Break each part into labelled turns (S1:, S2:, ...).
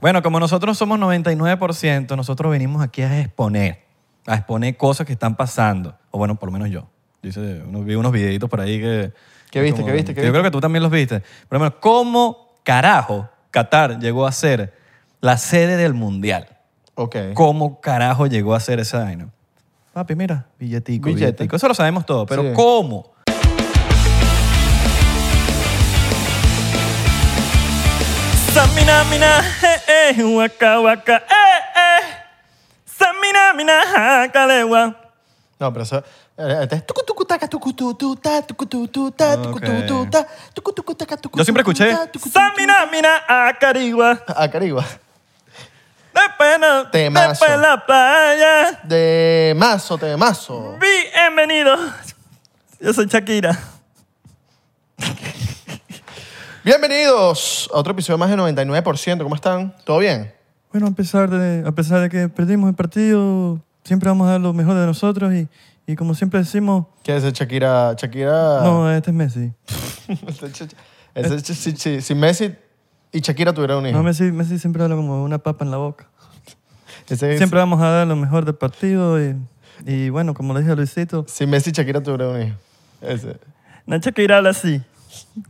S1: Bueno, como nosotros somos 99%, nosotros venimos aquí a exponer, a exponer cosas que están pasando. O bueno, por lo menos yo. Dice, uno- vi unos videitos por ahí que...
S2: ¿Qué viste, qué viste, qué
S1: Yo
S2: viste?
S1: creo que tú también los viste. Por ejemplo, ¿cómo carajo Qatar llegó a ser la sede del Mundial?
S2: Ok.
S1: ¿Cómo carajo llegó a ser esa vaina? Papi, mira, billetico,
S2: Billete.
S1: billetico. Eso lo sabemos todo, pero
S2: Sí.
S1: ¿cómo? Samina, mina, eh, waka, waka, eh, eh. Samina, mina, hakalewa.
S2: No, pero eso... eh, este es tucu, tucu, taca, tucu, tu, tu, ta, tucu, tu, tu, ta, tucu, tu, tu, ta, tucu, tucu, taca, tucu,
S1: Yo siempre
S2: tu,
S1: escuché
S2: ta, tucu, tu, tu.
S1: Samina, mina, hakariwa.
S2: Ah, Caribe.
S1: Después, no-
S2: Temazo.
S1: después la playa.
S2: De mazo, de mazo.
S1: Bienvenido. Yo soy Shakira.
S2: Bienvenidos a otro episodio más de 99%. ¿Cómo están? ¿Todo bien?
S1: Bueno, a pesar de, a pesar de que perdimos el partido, siempre vamos a dar lo mejor de nosotros y, y como siempre decimos,
S2: ¿Qué es Shakira? Shakira...
S1: no, este es Messi.
S2: Ese es- si, si- si Messi y Shakira tuvieran un hijo.
S1: No, Messi, Messi siempre habla como una papa en la boca.
S2: Ese-
S1: Siempre vamos a dar lo mejor del partido y, y bueno, como le dije a Luisito,
S2: Si Messi y Shakira tuvieran un hijo. Ese.
S1: Nacho que irá así.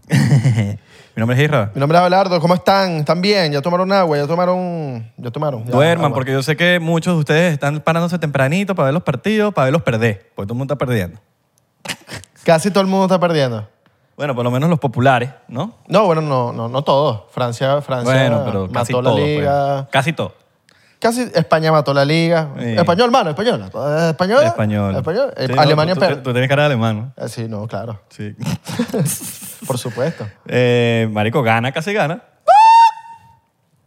S1: Mi nombre es Isra.
S2: Mi nombre es Abelardo. ¿Cómo están? ¿Están bien? ¿Ya tomaron agua? ¿Ya tomaron...? ¿Ya tomaron? Ya,
S1: Duerman,
S2: agua.
S1: porque yo sé que muchos de ustedes están parándose tempranito para ver los partidos, para verlos perder, porque todo el mundo está perdiendo.
S2: Casi todo el mundo está perdiendo.
S1: Bueno, por lo menos los populares, ¿no?
S2: No, bueno, no, no, no todos. Francia, Francia
S1: Bueno, pero
S2: mató
S1: casi
S2: la
S1: todo. pues.
S2: liga.
S1: Casi todo.
S2: Casi España mató la liga.
S1: Sí.
S2: Español, mano, español. ¿Español?
S1: Español.
S2: Español.
S1: Sí, no,
S2: Alemania
S1: tú, tú- tú tienes cara de alemán, ¿no?
S2: Eh, Sí, no, claro.
S1: Sí.
S2: Por supuesto.
S1: Eh, marico, gana, casi gana.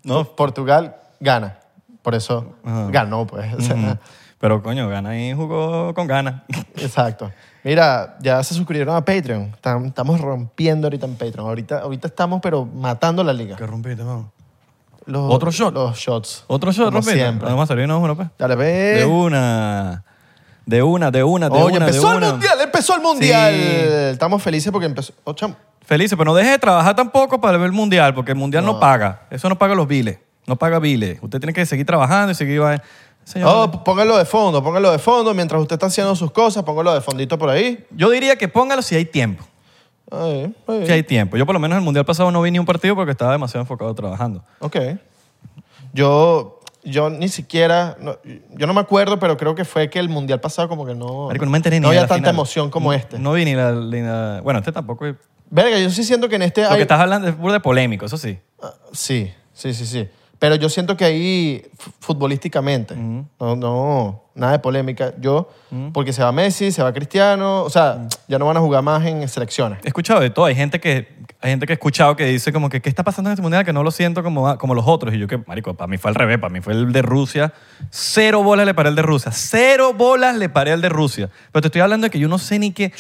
S1: No,
S2: Portugal gana. Por eso
S1: Ajá.
S2: ganó, pues. O sea,
S1: pero coño, gana y jugó con ganas.
S2: Exacto. Mira, ya se suscribieron a Patreon. Estam- Estamos rompiendo ahorita en Patreon. Ahorita, ahorita estamos, pero matando la liga.
S1: ¿Qué rompiste, vamos?
S2: Los-
S1: ¿Otro shot?
S2: Los shots.
S1: ¿Otro shot
S2: Como
S1: rompiste?
S2: siempre.
S1: Vamos a servirnos uno, pues.
S2: Dale, ve.
S1: De una. De una, de una, de
S2: Oye,
S1: una,
S2: empezó
S1: de
S2: el
S1: una.
S2: mundial, empezó el mundial.
S1: Sí.
S2: Estamos felices porque empezó. Oh, chamo.
S1: Felices, pero no deje de trabajar tampoco para ver el mundial, porque el mundial no, paga. Eso no paga los biles. No paga biles. Usted tiene que seguir trabajando y seguir. Señor,
S2: Oh, póngalo de fondo, póngalo de fondo. Mientras usted está haciendo sus cosas, póngalo de fondito por ahí.
S1: Yo diría que póngalo si hay tiempo.
S2: Ahí, ahí.
S1: Si hay tiempo. Yo por lo menos el mundial pasado no vi ni un partido porque estaba demasiado enfocado trabajando.
S2: Ok. Yo, yo ni siquiera, no- yo no me acuerdo, pero creo que fue que el mundial pasado como que no,
S1: Marico, no me enteré ni
S2: no
S1: de
S2: había
S1: la
S2: tanta
S1: final.
S2: emoción como
S1: No-
S2: este.
S1: No vi ni la, ni la- Bueno, este tampoco. Lo
S2: Verga, yo sí siento que en este
S1: que
S2: hay...
S1: estás hablando es de polémico, eso sí.
S2: Ah, Sí, sí, sí, sí. Pero yo siento que ahí, futbolísticamente, no, no, nada de polémica. Yo, porque se va Messi, se va Cristiano, o sea, ya no van a jugar más en selecciones.
S1: He escuchado de todo. Hay gente que, hay gente que he escuchado que dice como que ¿qué está pasando en este mundial? Que no lo siento como, como los otros. Y yo que, marico, para mí fue al revés. Para mí fue el de Rusia. Cero bolas le paré el de Rusia. Cero bolas le paré el de Rusia. Pero te estoy hablando de que yo no sé ni qué...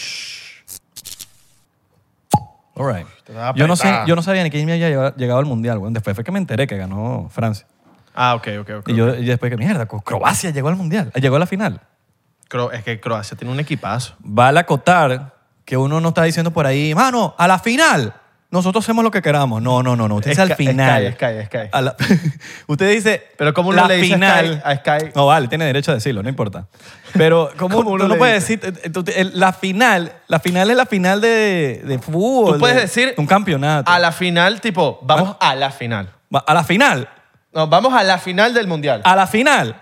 S1: All right.
S2: Te vas a
S1: Yo no, sé, yo no sabía ni quién me había llegado, al mundial. weón. Después fue que me enteré que ganó Francia.
S2: Ah, ok, ok, ok.
S1: Y yo y después que, mierda, Croacia llegó al mundial. Llegó a la final.
S2: es que Croacia tiene un equipazo.
S1: Vale acotar que uno no está diciendo por ahí, mano, a la final. Nosotros hacemos lo que queramos. No, no, no, no. Usted dice al final.
S2: Sky, Sky, Sky.
S1: A la- usted dice.
S2: Pero ¿cómo uno
S1: la
S2: le dice a
S1: final.
S2: Sky- a Sky?
S1: No, vale, tiene derecho a decirlo, no importa. Pero, ¿cómo,
S2: ¿Cómo uno
S1: tú no
S2: le dice?
S1: decir? eh, tú- el- la final. La final es la final de, de fútbol.
S2: Tú puedes
S1: de-
S2: decir
S1: de un campeonato.
S2: A la final, tipo, vamos a la final.
S1: Va- a la final.
S2: No, vamos a la final del mundial.
S1: A la final.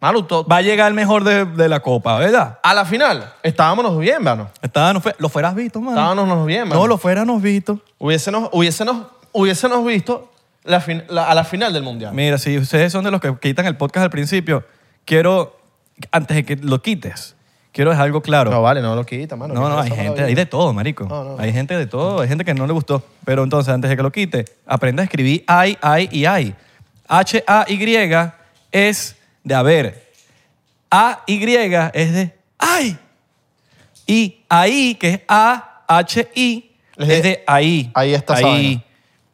S2: Manu, to-
S1: Va a llegar el mejor de, de la copa, ¿verdad?
S2: a la final. Estábamos bien, mano.
S1: Estábamos, lo fueras visto, mano.
S2: Estábamos bien, mano.
S1: No, lo fuéramos visto.
S2: Hubiésemos, hubiésemos, hubiésemos visto la fin- la- a la final del mundial.
S1: Mira, si ustedes son de los que quitan el podcast al principio, quiero, antes de que lo quites, quiero dejar algo claro.
S2: No, vale, no lo quita, mano.
S1: No,
S2: ¿Qué
S1: no, hay gente, hay de todo, marico.
S2: No, no.
S1: Hay gente de todo, hay gente que no le gustó. Pero entonces, antes de que lo quite, aprenda a escribir ay, ay y ay. H-A-Y es de haber. A-Y es de ay. Y ahí, que es A-H-I,
S2: Es
S1: es
S2: de-
S1: ahí.
S2: ahí está esa
S1: Ahí.
S2: vaina.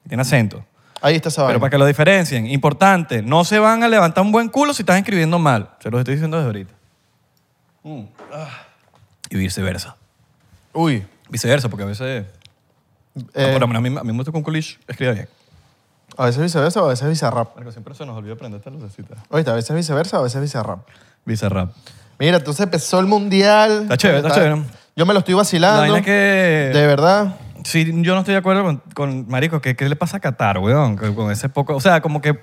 S1: Tiene acento.
S2: Ahí está esa
S1: Pero
S2: vaina.
S1: para que lo diferencien, importante, no se van a levantar un buen culo si estás escribiendo mal. Se los estoy diciendo desde ahorita.
S2: Mm.
S1: Y viceversa.
S2: Uy.
S1: Viceversa, porque a veces...
S2: eh,
S1: por lo menos a mí, a mí me gusta un culish escriba bien.
S2: A veces viceversa o a veces bizarrap.
S1: Marco, siempre se nos olvida prender esta lucecita.
S2: Oíste, a veces viceversa o a veces bizarrap.
S1: Bizarrap.
S2: Mira, entonces empezó el mundial.
S1: Está chévere, está chévere.
S2: Yo me lo estoy
S1: La
S2: vacilando.
S1: vaina es que...
S2: De verdad.
S1: Sí, yo no estoy de acuerdo con, con Marico, ¿qué, ¿qué le pasa a Qatar, weón? Con, con ese poco... O sea, como que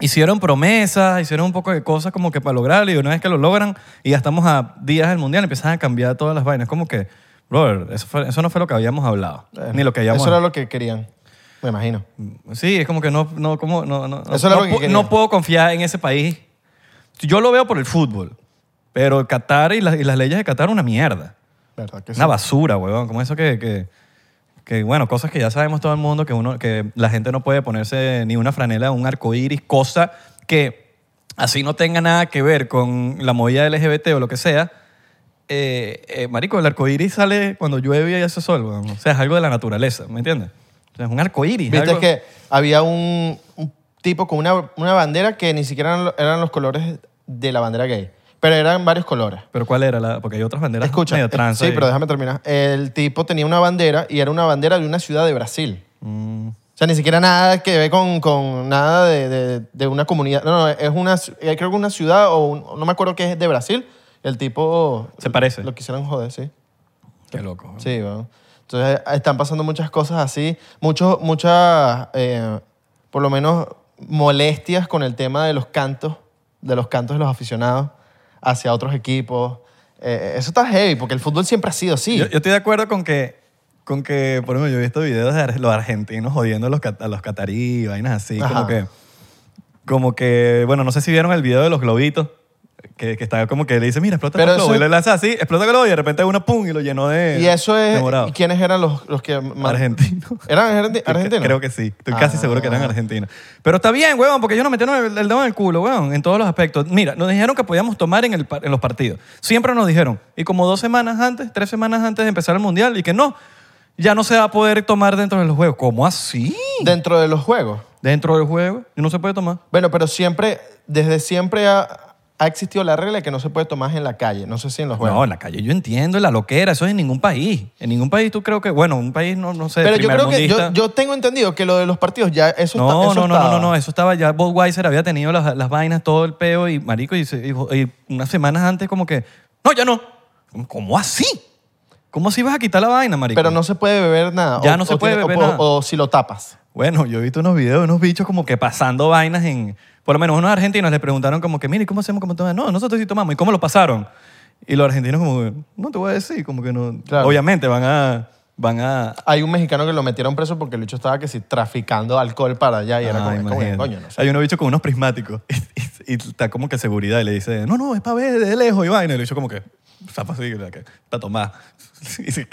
S1: hicieron promesas, hicieron un poco de cosas como que para lograrlo y una vez que lo logran y ya estamos a días del Mundial, empiezan a cambiar todas las vainas. Como que, brother, eso, fue- eso no fue lo que habíamos hablado. ni lo que habíamos...
S2: Eso era lo que querían. Me imagino.
S1: Sí, es como que no, no, como, no, no,
S2: Eso
S1: no,
S2: que
S1: no puedo confiar en ese país. Yo lo veo por el fútbol, pero Qatar y, las- y las leyes de Qatar una mierda.
S2: ¿Verdad que sí?
S1: Una basura, weón. Como eso que, que, que, bueno, cosas que ya sabemos todo el mundo, que, uno, que la gente no puede ponerse ni una franela, un arco iris, cosa que así no tenga nada que ver con la movida LGBT o lo que sea. Eh, eh, marico, el arco iris sale cuando llueve y hace sol, weón. O sea, es algo de la naturaleza, ¿me entiendes? Sea, es un arco iris.
S2: Viste
S1: algo-
S2: que había un, un tipo con una, una bandera que ni siquiera eran, lo- eran los colores de la bandera gay, pero eran varios colores.
S1: ¿Pero cuál era? La, porque hay otras banderas
S2: Escucha,
S1: medio
S2: eh,
S1: trans
S2: sí,
S1: ahí.
S2: pero déjame terminar. El tipo tenía una bandera y era una bandera de una ciudad de Brasil.
S1: Mm,
S2: O sea, ni siquiera nada que ver con, con nada de, de- de una comunidad. No, no, es una, eh, creo que una ciudad o un- no me acuerdo qué es de Brasil. El tipo...
S1: Se parece.
S2: Lo quisieran joder, sí.
S1: qué loco. weón.
S2: Sí, bueno. Entonces eh, están pasando muchas cosas así, muchos, muchas, eh, por lo menos, molestias con el tema de los cantos, de los cantos de los aficionados hacia otros equipos. Eh, eso está heavy, porque el fútbol siempre ha sido así.
S1: Yo, yo estoy de acuerdo con que, con que, por ejemplo, yo he visto videos de los argentinos jodiendo a los, cat- a los catarí, vainas así,
S2: Ajá.
S1: como que, como que, bueno, no sé si vieron el video de los globitos, que, que está como que le dice, mira, explota
S2: Pero
S1: el globo,
S2: eso-
S1: y le lanza así, explota el globo y de repente una pum y lo llenó de
S2: y eso
S1: de
S2: es...
S1: morado.
S2: ¿Y quiénes eran los, los que... ma-
S1: Argentinos.
S2: ¿Eran argenti- argentinos?
S1: Creo que sí. Estoy casi
S2: Ah.
S1: seguro que eran argentinos. Pero está bien, weón, porque ellos nos metieron el, el dedo en el culo, weón, en todos los aspectos. Mira, nos dijeron que podíamos tomar en, el, par- en los partidos. Siempre nos dijeron. Y como dos semanas antes, tres semanas antes de empezar el Mundial, y que no, ya no se va a poder tomar dentro de los juegos. ¿Cómo así?
S2: Dentro de los juegos.
S1: Dentro del juego y no se puede tomar.
S2: Bueno, pero siempre, desde siempre ha, ha existido la regla de que no se puede tomar en la calle. No sé si en los juegos.
S1: No, en la calle yo entiendo la loquera, eso es en ningún país. En ningún país tú creo que, bueno, un país no, no sé,
S2: pero yo creo que yo, yo tengo entendido que lo de los partidos ya eso
S1: No,
S2: está, eso
S1: no, no, no,
S2: estaba.
S1: no, no, eso estaba ya. Budweiser había tenido las, las vainas, todo el peo y marico, y, y- y unas semanas antes como que, no, ya no. ¿Cómo así? ¿Cómo así vas a quitar la vaina, marico?
S2: Pero no se puede beber nada.
S1: Ya no se puede
S2: tiene-
S1: beber
S2: o,
S1: nada.
S2: O, si lo tapas.
S1: Bueno, yo he visto unos videos de unos bichos como que pasando vainas en... Por lo menos unos argentinos le preguntaron como que, mire, ¿cómo hacemos como tomar? No, nosotros sí tomamos. ¿Y cómo lo pasaron? Y los argentinos como, no te voy a decir, como que no...
S2: Claro.
S1: Obviamente van a... Van a...
S2: Hay un mexicano que lo metieron preso porque el bicho estaba que si traficando alcohol para allá y era
S1: Ah,
S2: como,
S1: imagínate.
S2: coño, no sé.
S1: Hay unos bichos con unos prismáticos y, y está como que seguridad y le dice, no, no, es para ver de lejos y vaina. Y el bicho como que, zapa así, que está tomada.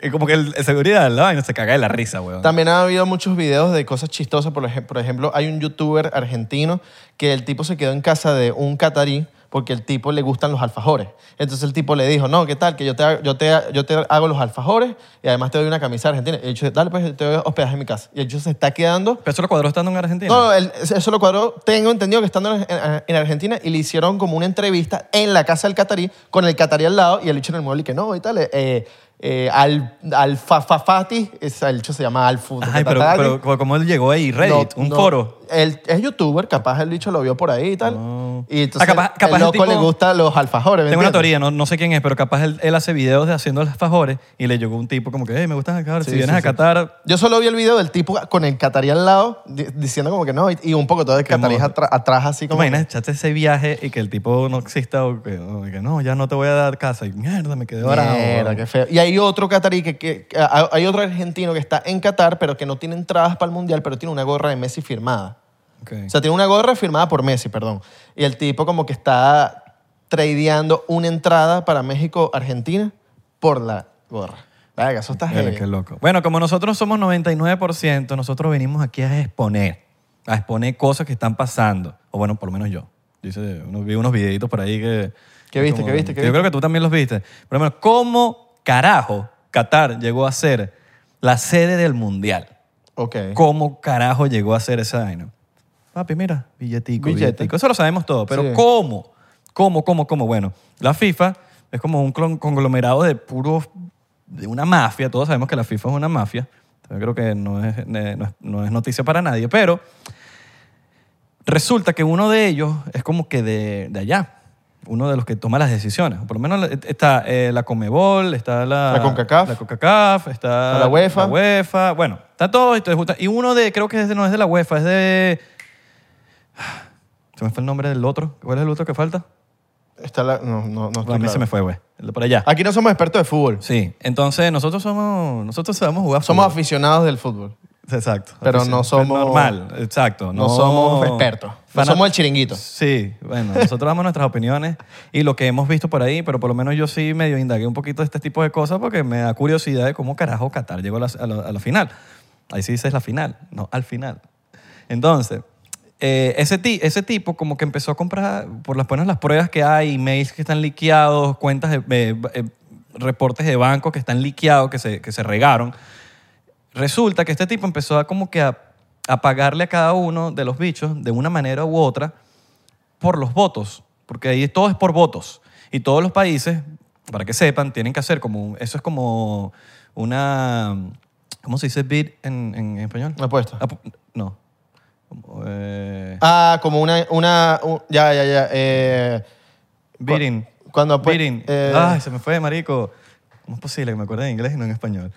S1: Y como que el, el seguridad la vaina se caga de la risa, weón.
S2: También ha habido muchos videos de cosas chistosas. Por, ej- por ejemplo, hay un youtuber argentino que el tipo se quedó en casa de un catarí porque el tipo le gustan los alfajores. Entonces el tipo le dijo, no, ¿qué tal? Que yo te, yo te, yo te hago los alfajores y además te doy una camisa argentina. Y el dicho, dale, pues te doy hospedaje en mi casa. Y el dicho se está quedando
S1: ¿Pero eso lo cuadró estando en Argentina?
S2: No, él- eso lo cuadró. Tengo entendido que estando en, en- en Argentina y le hicieron como una entrevista en la casa del catarí con el catarí al lado y el bicho en el mueble y que no y tal. Eh, eh, al, al Fafafati, es- el bicho se llama Alfu.
S1: Ay, pero, pero ¿cómo él llegó ahí? Reddit,
S2: No,
S1: un
S2: no.
S1: foro.
S2: Él es youtuber, capaz el bicho lo vio por ahí y tal.
S1: Oh.
S2: Y entonces
S1: Ah, capaz- capaz
S2: el
S1: el
S2: loco
S1: tipo-
S2: le gustan los alfajores. ¿me
S1: Tengo una
S2: entiendes?
S1: teoría, no, no sé quién es, pero capaz él, él hace videos de haciendo alfajores y le llegó un tipo como que, hey, me gustan alfajores,
S2: Sí,
S1: si vienes
S2: sí,
S1: a
S2: sí.
S1: Qatar...
S2: Yo solo vi el video del tipo con el catarí al lado di- diciendo como que no y, y un poco todo el catarí atra- atrás así
S1: ¿Te
S2: como...
S1: imaginas echarte ese viaje y que el tipo no exista o que, o que no, ya no te voy a dar casa y mierda, me quedé varado.
S2: Mierda,
S1: weón.
S2: qué feo. Y hay otro catarí que, que- que- hay hay otro argentino que está en Qatar, pero que no tiene entradas para el mundial, pero tiene una gorra de Messi firmada.
S1: Ok.
S2: O sea, tiene una gorra firmada por Messi, perdón. Y el tipo como que está tradeando una entrada para México-Argentina por la gorra. Venga, eso está
S1: Mira, qué loco. Bueno, como nosotros somos 99%, nosotros venimos aquí a exponer, a exponer cosas que están pasando. O bueno, por lo menos yo. Dice, uno, vi unos videitos por ahí que...
S2: ¿Qué viste, qué viste, qué
S1: Yo
S2: viste?
S1: creo que tú también los viste. Por lo menos, ¿cómo carajo Qatar llegó a ser la sede del Mundial?
S2: Ok.
S1: ¿Cómo carajo llegó a ser esa vaina? Papi, mira, billetico,
S2: Billete.
S1: billetico. Eso lo sabemos todo, pero
S2: Sí.
S1: ¿cómo? ¿Cómo, cómo, cómo? Bueno, la FIFA es como un conglomerado de puros, de una mafia. Todos sabemos que la FIFA es una mafia. Yo creo que no es, no es, no es noticia para nadie, pero Resulta que uno de ellos es como que de, de allá, uno de los que toma las decisiones. Por lo menos está eh, la Comebol, está la...
S2: La CONCACAF.
S1: La CONCACAF, está...
S2: La UEFA.
S1: La UEFA, bueno, está todo. esto es- Y uno de, creo que no es de la UEFA, es de... Se me fue el nombre del otro. ¿Cuál es el otro que falta?
S2: Está la, no, no, no estoy
S1: a mí
S2: claro.
S1: se me fue, güey. El de por allá.
S2: Aquí no somos expertos de fútbol.
S1: Sí, entonces nosotros somos, nosotros sabemos jugar
S2: Somos
S1: fútbol.
S2: aficionados del fútbol.
S1: Exacto.
S2: Pero no somos-
S1: Normal, exacto.
S2: No, somos expertos. No
S1: Fanat-
S2: somos el chiringuito.
S1: Sí, bueno, nosotros damos nuestras opiniones y lo que hemos visto por ahí, pero por lo menos yo sí medio indagué un poquito de este tipo de cosas porque me da curiosidad de cómo carajo Qatar llegó a la, a la- a la final. Ahí sí dices la final, no al final. Entonces, eh, ese, ti- ese tipo como que empezó a comprar, por las buenas las pruebas que hay, emails que están liqueados, cuentas de, eh, eh, reportes de bancos que están liqueados, que se, que se regaron. Resulta que este tipo empezó a como que a, a pagarle a cada uno de los bichos de una manera u otra por los votos, porque ahí todo es por votos. Y todos los países, para que sepan, tienen que hacer como, eso es como una, ¿cómo se dice bid en, en español?
S2: Apuesta.
S1: Apu- no. Eh,
S2: Ah, como una... una un- ya, ya, ya. Eh,
S1: bidding.
S2: cuando apu-
S1: bidding.
S2: eh,
S1: Ay, se me fue, marico. ¿Cómo es posible que me acuerde en inglés y no en español?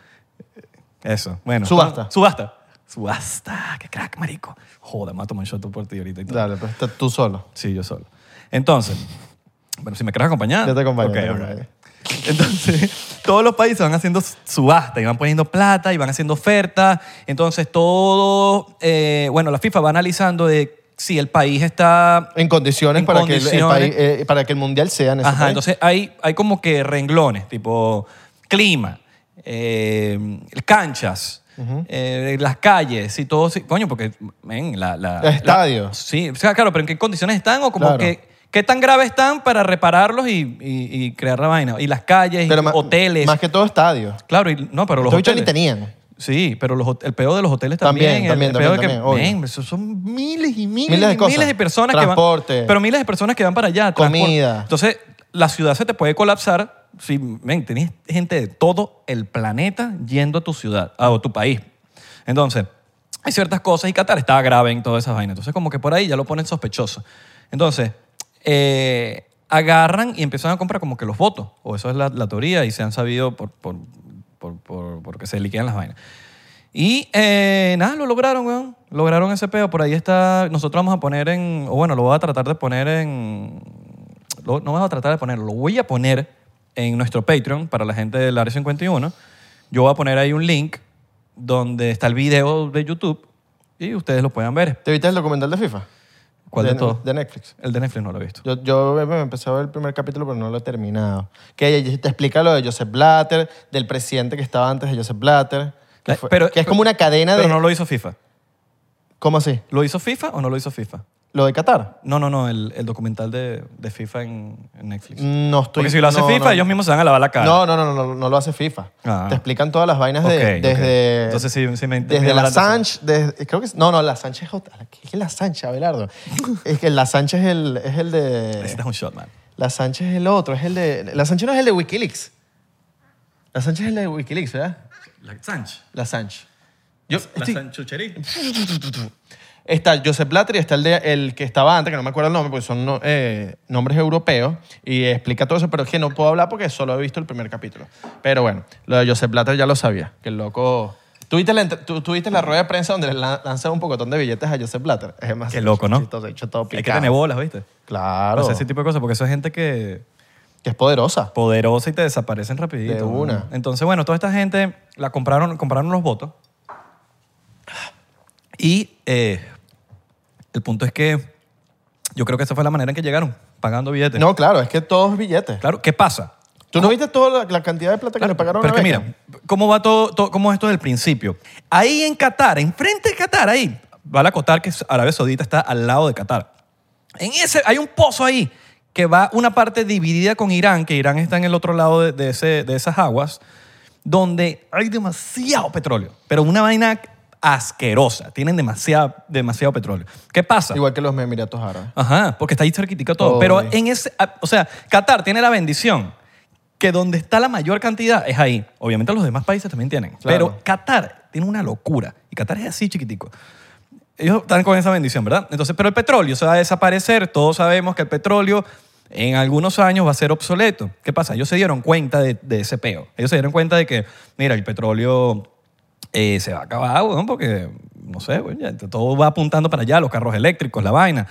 S1: Eso, bueno.
S2: Subasta.
S1: Subasta. Subasta. Qué crack, marico. Joder, me voy a tomar un shot por ti ahorita y todo.
S2: Dale, pues está tú solo.
S1: Sí, yo solo. Entonces, bueno, si me quieres acompañar.
S2: Yo te acompaño,
S1: Ok,
S2: te
S1: ok. Entonces, todos los países van haciendo subasta y van poniendo plata y van haciendo ofertas. Entonces, todo, eh, bueno, la FIFA va analizando de si el país está...
S2: En condiciones,
S1: En
S2: para, Que el, país- eh, para que el mundial sea en ese
S1: Ajá,
S2: país.
S1: entonces hay, hay como que renglones, tipo clima, eh, canchas, eh, las calles y todo. coño, porque, ven, la... la
S2: Estadio.
S1: la- sí, o sea, claro, pero ¿en qué condiciones están? O como
S2: Claro.
S1: que... ¿Qué tan graves están para repararlos y, y- y crear la vaina? Y las calles, y hoteles.
S2: Más que todo estadio.
S1: Claro, y, no, pero los
S2: bichos ni
S1: hoteles.
S2: tenían.
S1: Sí, pero los el peor de los hoteles
S2: También,
S1: también. el-
S2: también,
S1: el peor
S2: también,
S1: que, son miles y miles,
S2: Miles de cosas.
S1: miles de personas
S2: Transporte.
S1: que van. Pero miles de personas que van para allá.
S2: Comida.
S1: Entonces, la ciudad se te puede colapsar si, ven, tenés gente de todo el planeta yendo a tu ciudad, a tu país. Entonces, hay ciertas cosas y Qatar estaba grave en todas esas vainas. Entonces, como que por ahí ya lo ponen sospechoso. Entonces, eh, agarran y empiezan a comprar como que los votos. O eso es la, la teoría y se han sabido por, por, por, por- porque se liquidan las vainas. Y eh, nada, lo lograron. Lograron ese peo. Por ahí está. Nosotros vamos a poner en. O bueno, lo voy a tratar de poner en. no vamos a tratar de ponerlo, lo voy a poner en nuestro Patreon para la gente del Área 51. Yo voy a poner ahí un link donde está el video de YouTube y ustedes lo puedan ver.
S2: ¿Te viste el documental de FIFA?
S1: ¿Cuál de,
S2: de
S1: todos?
S2: De Netflix.
S1: El de Netflix no lo he visto.
S2: Yo, yo me empecé a ver el primer capítulo, pero no lo he terminado. Que te explica lo de Joseph Blatter, del presidente que estaba antes de Joseph Blatter. Que,
S1: Eh,
S2: fue-
S1: pero-
S2: que es como una cadena
S1: Pero
S2: de...
S1: no lo hizo FIFA.
S2: ¿Cómo así?
S1: ¿Lo hizo FIFA o no lo hizo FIFA?
S2: ¿Lo de Qatar?
S1: No, no, no, el, el documental de, de FIFA en, en Netflix.
S2: No estoy...
S1: Porque si lo hace
S2: no,
S1: FIFA,
S2: no.
S1: ellos mismos se van a lavar la cara.
S2: No, no, no, no, no, no lo hace FIFA.
S1: Ah.
S2: Te explican todas las vainas de,
S1: Ok, ok.
S2: desde...
S1: Entonces sí, sí me
S2: Desde la. Sánchez, desde- creo que es- no, no, la Sánchez es otra. ¿Qué es la Sánchez, Abelardo? es que la Sánchez es el, es el de,
S1: Necesitas un shot, man.
S2: la Sánchez es el otro, es el de, la Sánchez no es el de WikiLeaks. La Sánchez es el de WikiLeaks, ¿verdad?
S1: La Sánchez.
S2: La Sánchez. Yo,
S1: La
S2: estoy-. Está Joseph Blatter y está el, de, el que estaba antes, que no me acuerdo el nombre, porque son no- eh, nombres europeos, y explica todo eso, pero es que no puedo hablar porque solo he visto el primer capítulo. Pero bueno, lo de Joseph Blatter ya lo sabía, que el loco... ¿Tú viste la, tú- tú viste la rueda de prensa donde le lan- lanzan un pocotón de billetes a Joseph Blatter? Es más
S1: Qué loco, ¿no?
S2: chistoso, hecho todo
S1: Hay que tener bolas, ¿viste?
S2: Claro,
S1: O sea, ese tipo de cosas, porque eso es gente que
S2: que es poderosa.
S1: poderosa y te desaparecen rapidito.
S2: De
S1: ¿no?
S2: una.
S1: Entonces, bueno, toda esta gente la compraron, compraron los votos. Y eh, el punto es que yo creo que esa fue la manera en que llegaron, pagando billetes.
S2: No, claro, es que todos es billetes.
S1: Claro, ¿qué pasa?
S2: ¿Tú no viste toda la, la cantidad de plata que
S1: Claro,
S2: le pagaron
S1: pero
S2: a
S1: es que mira, ¿cómo va todo, todo- cómo es esto desde el principio? Ahí en Qatar, enfrente de Qatar, ahí, vale acotar que Arabia Saudita está al lado de Qatar. En ese, hay un pozo ahí que va una parte dividida con Irán, que Irán está en el otro lado de, de ese, de esas aguas, donde hay demasiado petróleo, pero una vaina asquerosa. Tienen demasiado, demasiado petróleo. ¿Qué pasa?
S2: Igual que los Emiratos Árabes.
S1: Ajá, porque está ahí cerquitica todo. Pero en ese, ah, o sea, Qatar tiene la bendición que donde está la mayor cantidad es ahí. Obviamente los demás países también tienen.
S2: Claro.
S1: Pero Qatar tiene una locura. Y Qatar es así chiquitico. ellos están con esa bendición, ¿verdad? Entonces, pero el petróleo se va a desaparecer. Todos sabemos que el petróleo en algunos años va a ser obsoleto. ¿Qué pasa? Ellos se dieron cuenta de, de ese peo. Ellos se dieron cuenta de que, mira, el petróleo eh, se va a acabar, weón, porque, no sé, todo va apuntando para allá, los carros eléctricos, la vaina.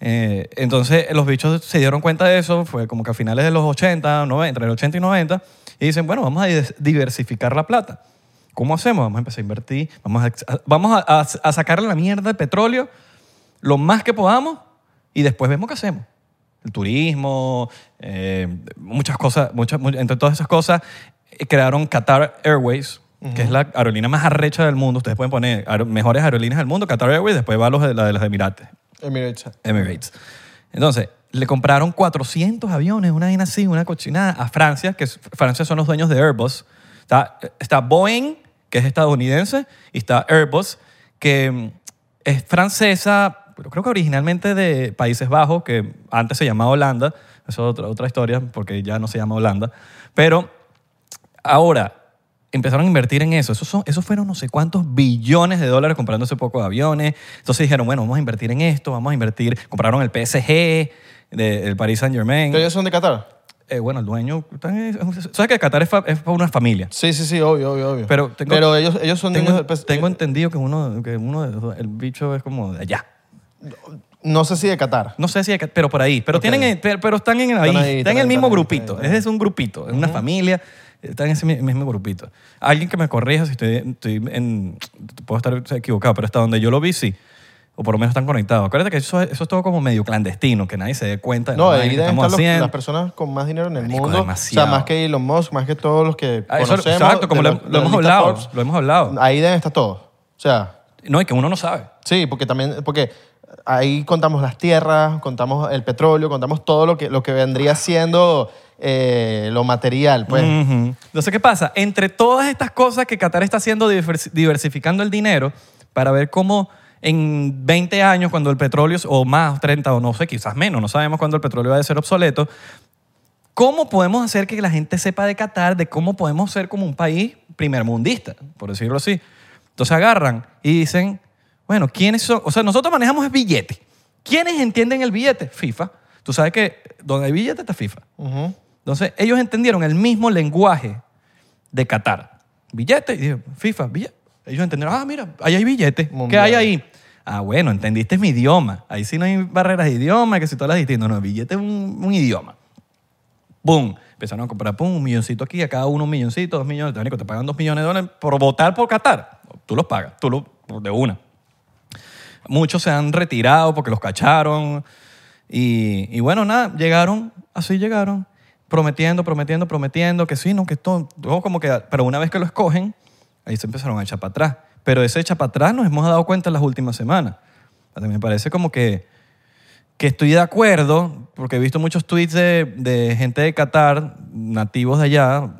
S1: Eh, entonces, los bichos se dieron cuenta de eso, fue como que a finales de los 80, 90, entre el 80 y 90, y dicen, bueno, vamos a diversificar la plata. ¿Cómo hacemos? Vamos a empezar a invertir, vamos a, vamos sacarle la mierda de petróleo lo más que podamos y después vemos qué hacemos. El turismo, eh, muchas cosas, muchas, mu- entre todas esas cosas, crearon Qatar Airways, que es la aerolínea más arrecha del mundo. Ustedes pueden poner aer- mejores aerolíneas del mundo, Qatar Airways, después va los de, la de los Emirates.
S2: Emirates.
S1: Emirates. Entonces, le compraron 400 aviones, una vaina así, una cochinada, a Francia, que es- Francia son los dueños de Airbus. Está, está Boeing, que es estadounidense, y está Airbus, que mm, es francesa, pero creo que originalmente de Países Bajos, que antes se llamaba Holanda. Eso es otra, otra historia, porque ya no se llama Holanda. Pero ahora empezaron a invertir en eso. Esos, son, esos fueron no sé cuántos billones de dólares comprando ese poco de aviones. Entonces dijeron, bueno, vamos a invertir en esto, vamos a invertir. Compraron el PSG del Paris Saint Germain.
S2: ¿Pero ellos son de Qatar?
S1: Eh, bueno, el dueño. ¿Sabes que Qatar es, fa- es para una familia?
S2: Sí, sí, sí, obvio, obvio, obvio.
S1: Pero tengo-
S2: ellos, ellos son
S1: Tengo,
S2: del PS-
S1: tengo entendido que uno, que uno de el bicho es como de allá.
S2: No sé si de Qatar.
S1: No sé si, hay que- pero por ahí. Pero,
S2: Ok.
S1: tienen, pero, pero están en, ahí,
S2: Están ahí,
S1: están
S2: están
S1: en el mismo
S2: están
S1: grupito.
S2: ahí.
S1: Es un grupito, es una familia. Están en ese mi- mismo grupito. Alguien que me corrija si estoy, estoy en... Puedo estar equivocado, pero hasta donde yo lo vi, sí. O por lo menos están conectados. Acuérdate que eso, eso es todo como medio clandestino, que nadie se dé cuenta de
S2: No, ahí
S1: que estamos
S2: los-
S1: haciendo.
S2: las personas con más dinero en el
S1: Marico,
S2: mundo.
S1: demasiado.
S2: O sea, más que Elon Musk, más que todos los que
S1: Ah, eso-
S2: conocemos.
S1: exacto, como lo,
S2: la-
S1: lo hemos hablado.
S2: Forbes.
S1: Lo hemos hablado.
S2: Ahí deben estar todos. O sea,
S1: No, y que uno no sabe.
S2: sí, porque también, porque ahí contamos las tierras, contamos el petróleo, contamos todo lo que, lo que vendría siendo eh, lo material, pues.
S1: Ujú. Entonces, ¿qué pasa? Entre todas estas cosas que Qatar está haciendo, divers- diversificando el dinero para ver cómo en 20 años, cuando el petróleo, o más, 30 o no sé, quizás menos, no sabemos cuándo el petróleo va a ser obsoleto, ¿cómo podemos hacer que la gente sepa de Qatar, de cómo podemos ser como un país primermundista, por decirlo así? Entonces agarran y dicen, bueno, ¿quiénes son? O sea, nosotros manejamos el billete. ¿Quiénes entienden el billete? FIFA. Tú sabes que donde hay billete está FIFA. Entonces, ellos entendieron el mismo lenguaje de Qatar. Billete, y dijo, FIFA, billete. Ellos entendieron, ah, mira, ahí hay billete. ¿Qué hay ahí? Ah, bueno, entendiste mi idioma. Ahí sí no hay barreras de idioma, que si todas las distintas. No, el billete es un, un idioma. ¡Pum! Empezaron a comprar, pum, un milloncito aquí, a cada uno un milloncito, dos millones. Te te pagan dos millones de dólares por votar por Qatar. Tú los pagas, tú lo, de una. Muchos se han retirado porque los cacharon. Y, bueno, nada, llegaron, así llegaron, prometiendo, prometiendo, prometiendo que sí, no, que esto, como que, pero una vez que lo escogen, ahí se empezaron a echar para atrás. Pero ese echa para atrás nos hemos dado cuenta en las últimas semanas. A mí me parece como que, que estoy de acuerdo, porque he visto muchos tweets de, de gente de Qatar, nativos de allá,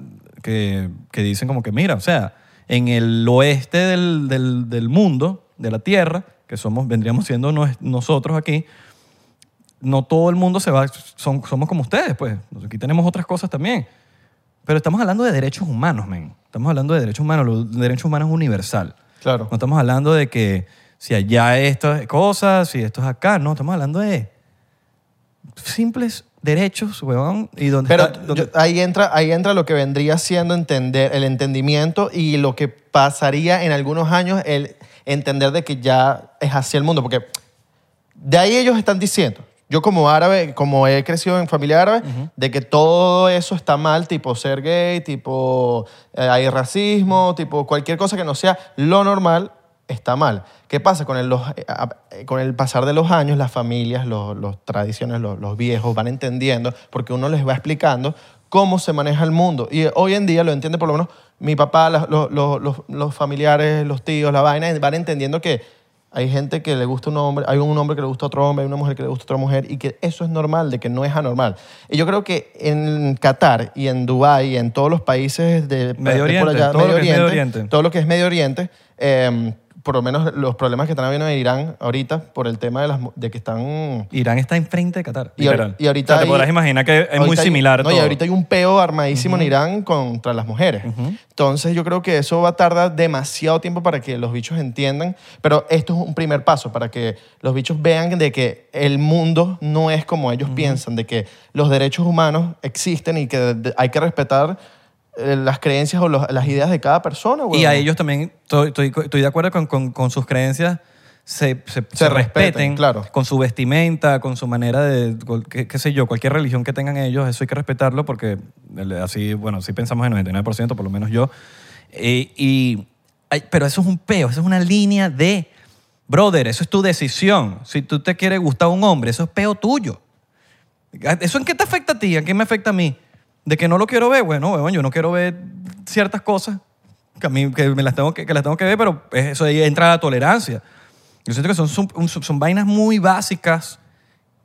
S1: que, que dicen como que, mira, o sea, en el oeste del, del, del mundo, de la Tierra, que somos, vendríamos siendo nos- nosotros aquí, no todo el mundo se va, son, somos como ustedes, pues. Aquí tenemos otras cosas también. Pero estamos hablando de derechos humanos, men. Estamos hablando de derechos humanos. Los derechos humanos es universal.
S2: Claro.
S1: No estamos hablando de que si allá esto es cosas, si esto es acá. No, estamos hablando de simples derechos, huevón. Y donde
S2: Pero
S1: está- donde-
S2: yo- ahí, entra, ahí entra lo que vendría siendo entender, el entendimiento y lo que pasaría en algunos años, el entender de que ya es así el mundo. Porque de ahí ellos están diciendo, yo como árabe, como he crecido en familia árabe, de que todo eso está mal, tipo ser gay, tipo eh, hay racismo, tipo cualquier cosa que no sea lo normal, está mal. ¿Qué pasa? Con el, los- eh, eh, con el pasar de los años, las familias, los, los tradiciones, los, los viejos van entendiendo, porque uno les va explicando cómo se maneja el mundo. Y hoy en día lo entiende por lo menos mi papá, la- los, los- los- los familiares, los tíos, la vaina, van entendiendo que hay gente que le gusta un hombre, hay un hombre que le gusta a otro hombre, hay una mujer que le gusta a otra mujer y que eso es normal, de que no es anormal. Y yo creo que en Qatar y en Dubái y en todos los países de
S1: Medio Oriente, todo lo que es Medio Oriente.
S2: todo lo que es Medio Oriente, eh, por lo menos los problemas que están habiendo en Irán ahorita por el tema de, las, de que están...
S1: Irán está enfrente de Qatar.
S2: Y ahor-
S1: literal.
S2: y ahorita
S1: O sea, te
S2: hay-
S1: podrás imaginar que es muy
S2: hay-
S1: similar
S2: no, y ahorita hay un peo armadísimo en Irán contra las mujeres. Entonces yo creo que eso va a tardar demasiado tiempo para que los bichos entiendan, pero esto es un primer paso para que los bichos vean de que el mundo no es como ellos piensan, de que los derechos humanos existen y que hay que respetar las creencias o los- las ideas de cada persona.
S1: Y a ellos también, estoy, estoy- estoy de acuerdo con, con- con sus creencias, se, se- se
S2: respeten,
S1: respeten,
S2: claro.
S1: con su vestimenta, con su manera de, qué, qué sé yo, cualquier religión que tengan ellos, eso hay que respetarlo porque así, bueno, así pensamos el 99%, por lo menos yo. Eh, y, ay, pero eso es un peo, eso es una línea de, brother, eso es tu decisión. Si tú te quieres gustar a un hombre, eso es peo tuyo. ¿Eso en qué te afecta a ti? ¿En qué me afecta a mí? De que no lo quiero ver, bueno, huevón, yo no quiero ver ciertas cosas que a mí que me las tengo que, que las tengo que ver, pero eso ahí entra la tolerancia. Yo siento que son, son, son vainas muy básicas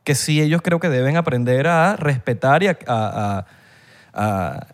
S1: que sí ellos creo que deben aprender a respetar y a, a, a-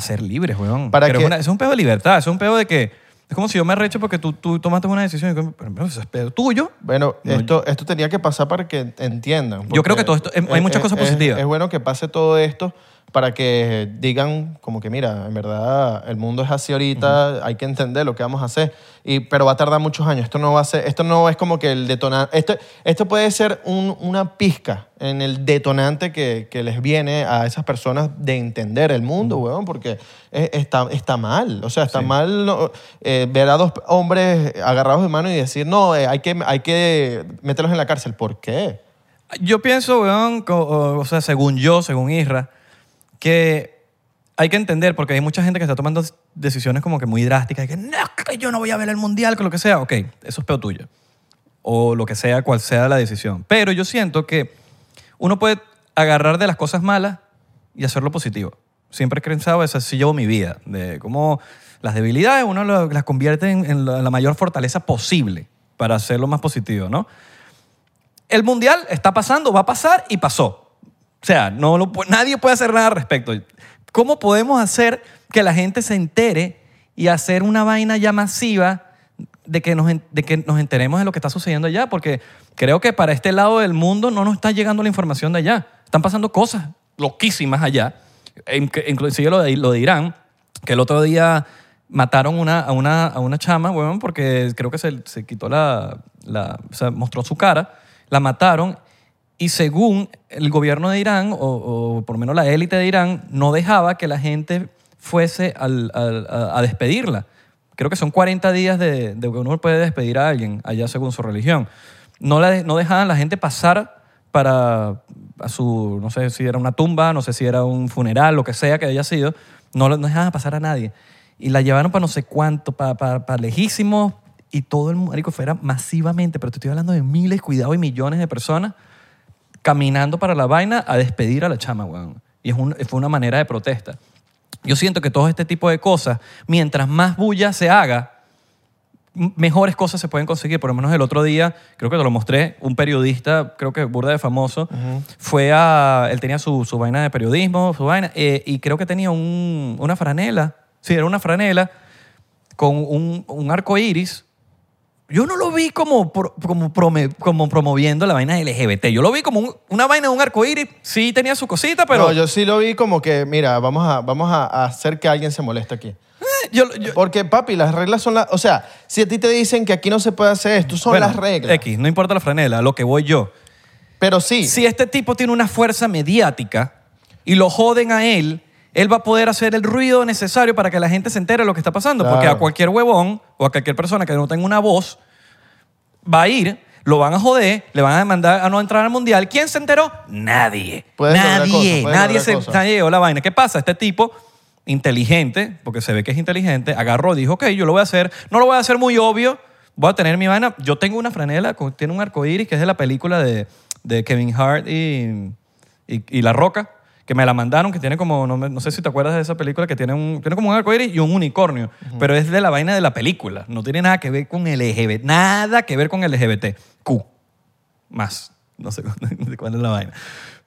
S1: ser libres, weón.
S2: Para que-
S1: es, una- es un pedo de libertad, es un pedo de que es como si yo me arrecho porque tú, tú tomaste una decisión y pero eso es pedo tuyo.
S2: Bueno, esto, esto tenía que pasar para que entiendan.
S1: Yo creo que todo esto- hay muchas cosas
S2: es-
S1: positivas.
S2: Es bueno que pase todo esto para que digan como que mira, en verdad el mundo es así ahorita, hay que entender lo que vamos a hacer, y, pero va a tardar muchos años. Esto no va a ser, esto no es como que el detonante, esto, esto puede ser un- una pizca en el detonante que, que les viene a esas personas de entender el mundo, weón, porque es- está, está mal, o sea, está mal no, eh, ver a dos hombres agarrados de mano y decir, no, eh, hay, que, hay que meterlos en la cárcel. ¿Por qué?
S1: Yo pienso, weón, o, o sea, según yo, según Isra, que hay que entender, porque hay mucha gente que está tomando decisiones como que muy drásticas, y que no, que yo no voy a ver el mundial, que lo que sea. Ok, eso es peor tuyo. O lo que sea, cual sea la decisión. Pero yo siento que uno puede agarrar de las cosas malas y hacerlo positivo. Siempre he pensado eso, así llevo mi vida, de cómo las debilidades uno las convierte en, la mayor fortaleza posible para hacerlo más positivo, ¿no? El mundial está pasando, va a pasar y pasó. O sea, no lo nadie puede hacer nada al respecto. ¿Cómo podemos hacer que la gente se entere y hacer una vaina ya masiva de que, nos, de que nos enteremos de lo que está sucediendo allá? Porque creo que para este lado del mundo no nos está llegando la información de allá. Están pasando cosas loquísimas allá. In- Inclusive lo de, lo de Irán, que el otro día mataron una, a, una, a una chama, weón, porque creo que se, se quitó la, la... O sea, mostró su cara. La mataron y según el gobierno de Irán, o, o por lo menos la élite de Irán, no dejaba que la gente fuese al- al- a, a despedirla. Creo que son 40 días de, de que uno puede despedir a alguien allá según su religión. No, la no dejaban la gente pasar para a su, no sé si era una tumba, no sé si era un funeral, lo que sea que haya sido, no, no dejaban pasar a nadie. Y la llevaron para no sé cuánto, para, para, para lejísimos, y todo el marico fuera masivamente, pero te estoy hablando de miles, cuidado, y millones de personas caminando para la vaina a despedir a la chama, weón. Y es un- fue una manera de protesta. Yo siento que todo este tipo de cosas, mientras más bulla se haga, mejores cosas se pueden conseguir. Por lo menos el otro día, creo que te lo mostré, un periodista, creo que burda de famoso, fue a... Él tenía su, su vaina de periodismo, su vaina, eh, y creo que tenía un- una franela. Sí, era una franela con un, un arco iris. Yo no lo vi como, como, como promoviendo la vaina LGBT. Yo lo vi como un- una vaina de un arco iris. Sí tenía su cosita, pero...
S2: no, yo sí lo vi como que, mira, vamos a, vamos a a hacer que alguien se moleste aquí.
S1: yo- yo-
S2: Porque, papi, las reglas son las... O sea, si a ti te dicen que aquí no se puede hacer esto, son
S1: bueno,
S2: las reglas.
S1: X, no importa la franela, a lo que voy yo.
S2: Pero sí,
S1: Si este tipo tiene una fuerza mediática y lo joden a él, él va a poder hacer el ruido necesario para que la gente se entere de lo que está pasando. Porque a cualquier huevón o a cualquier persona que no tenga una voz va a ir, lo van a joder, le van a demandar a no entrar al mundial. ¿Quién se enteró? Nadie.
S2: Puedes
S1: nadie.
S2: puedes
S1: nadie se nadie llegó la vaina. ¿Qué pasa? Este tipo inteligente, porque se ve que es inteligente, agarró, dijo, ok, yo lo voy a hacer. No lo voy a hacer muy obvio, voy a tener mi vaina. Yo tengo una franela, tiene un arco iris que es de la película de, de Kevin Hart y, y, y La Roca, que me la mandaron, que tiene como, no, me- no sé si te acuerdas de esa película, que tiene, un, tiene como un arco iris y un unicornio, pero es de la vaina de la película, no tiene nada que ver con LGBT, nada que ver con LGBT. Q, más, no sé cuál es la vaina.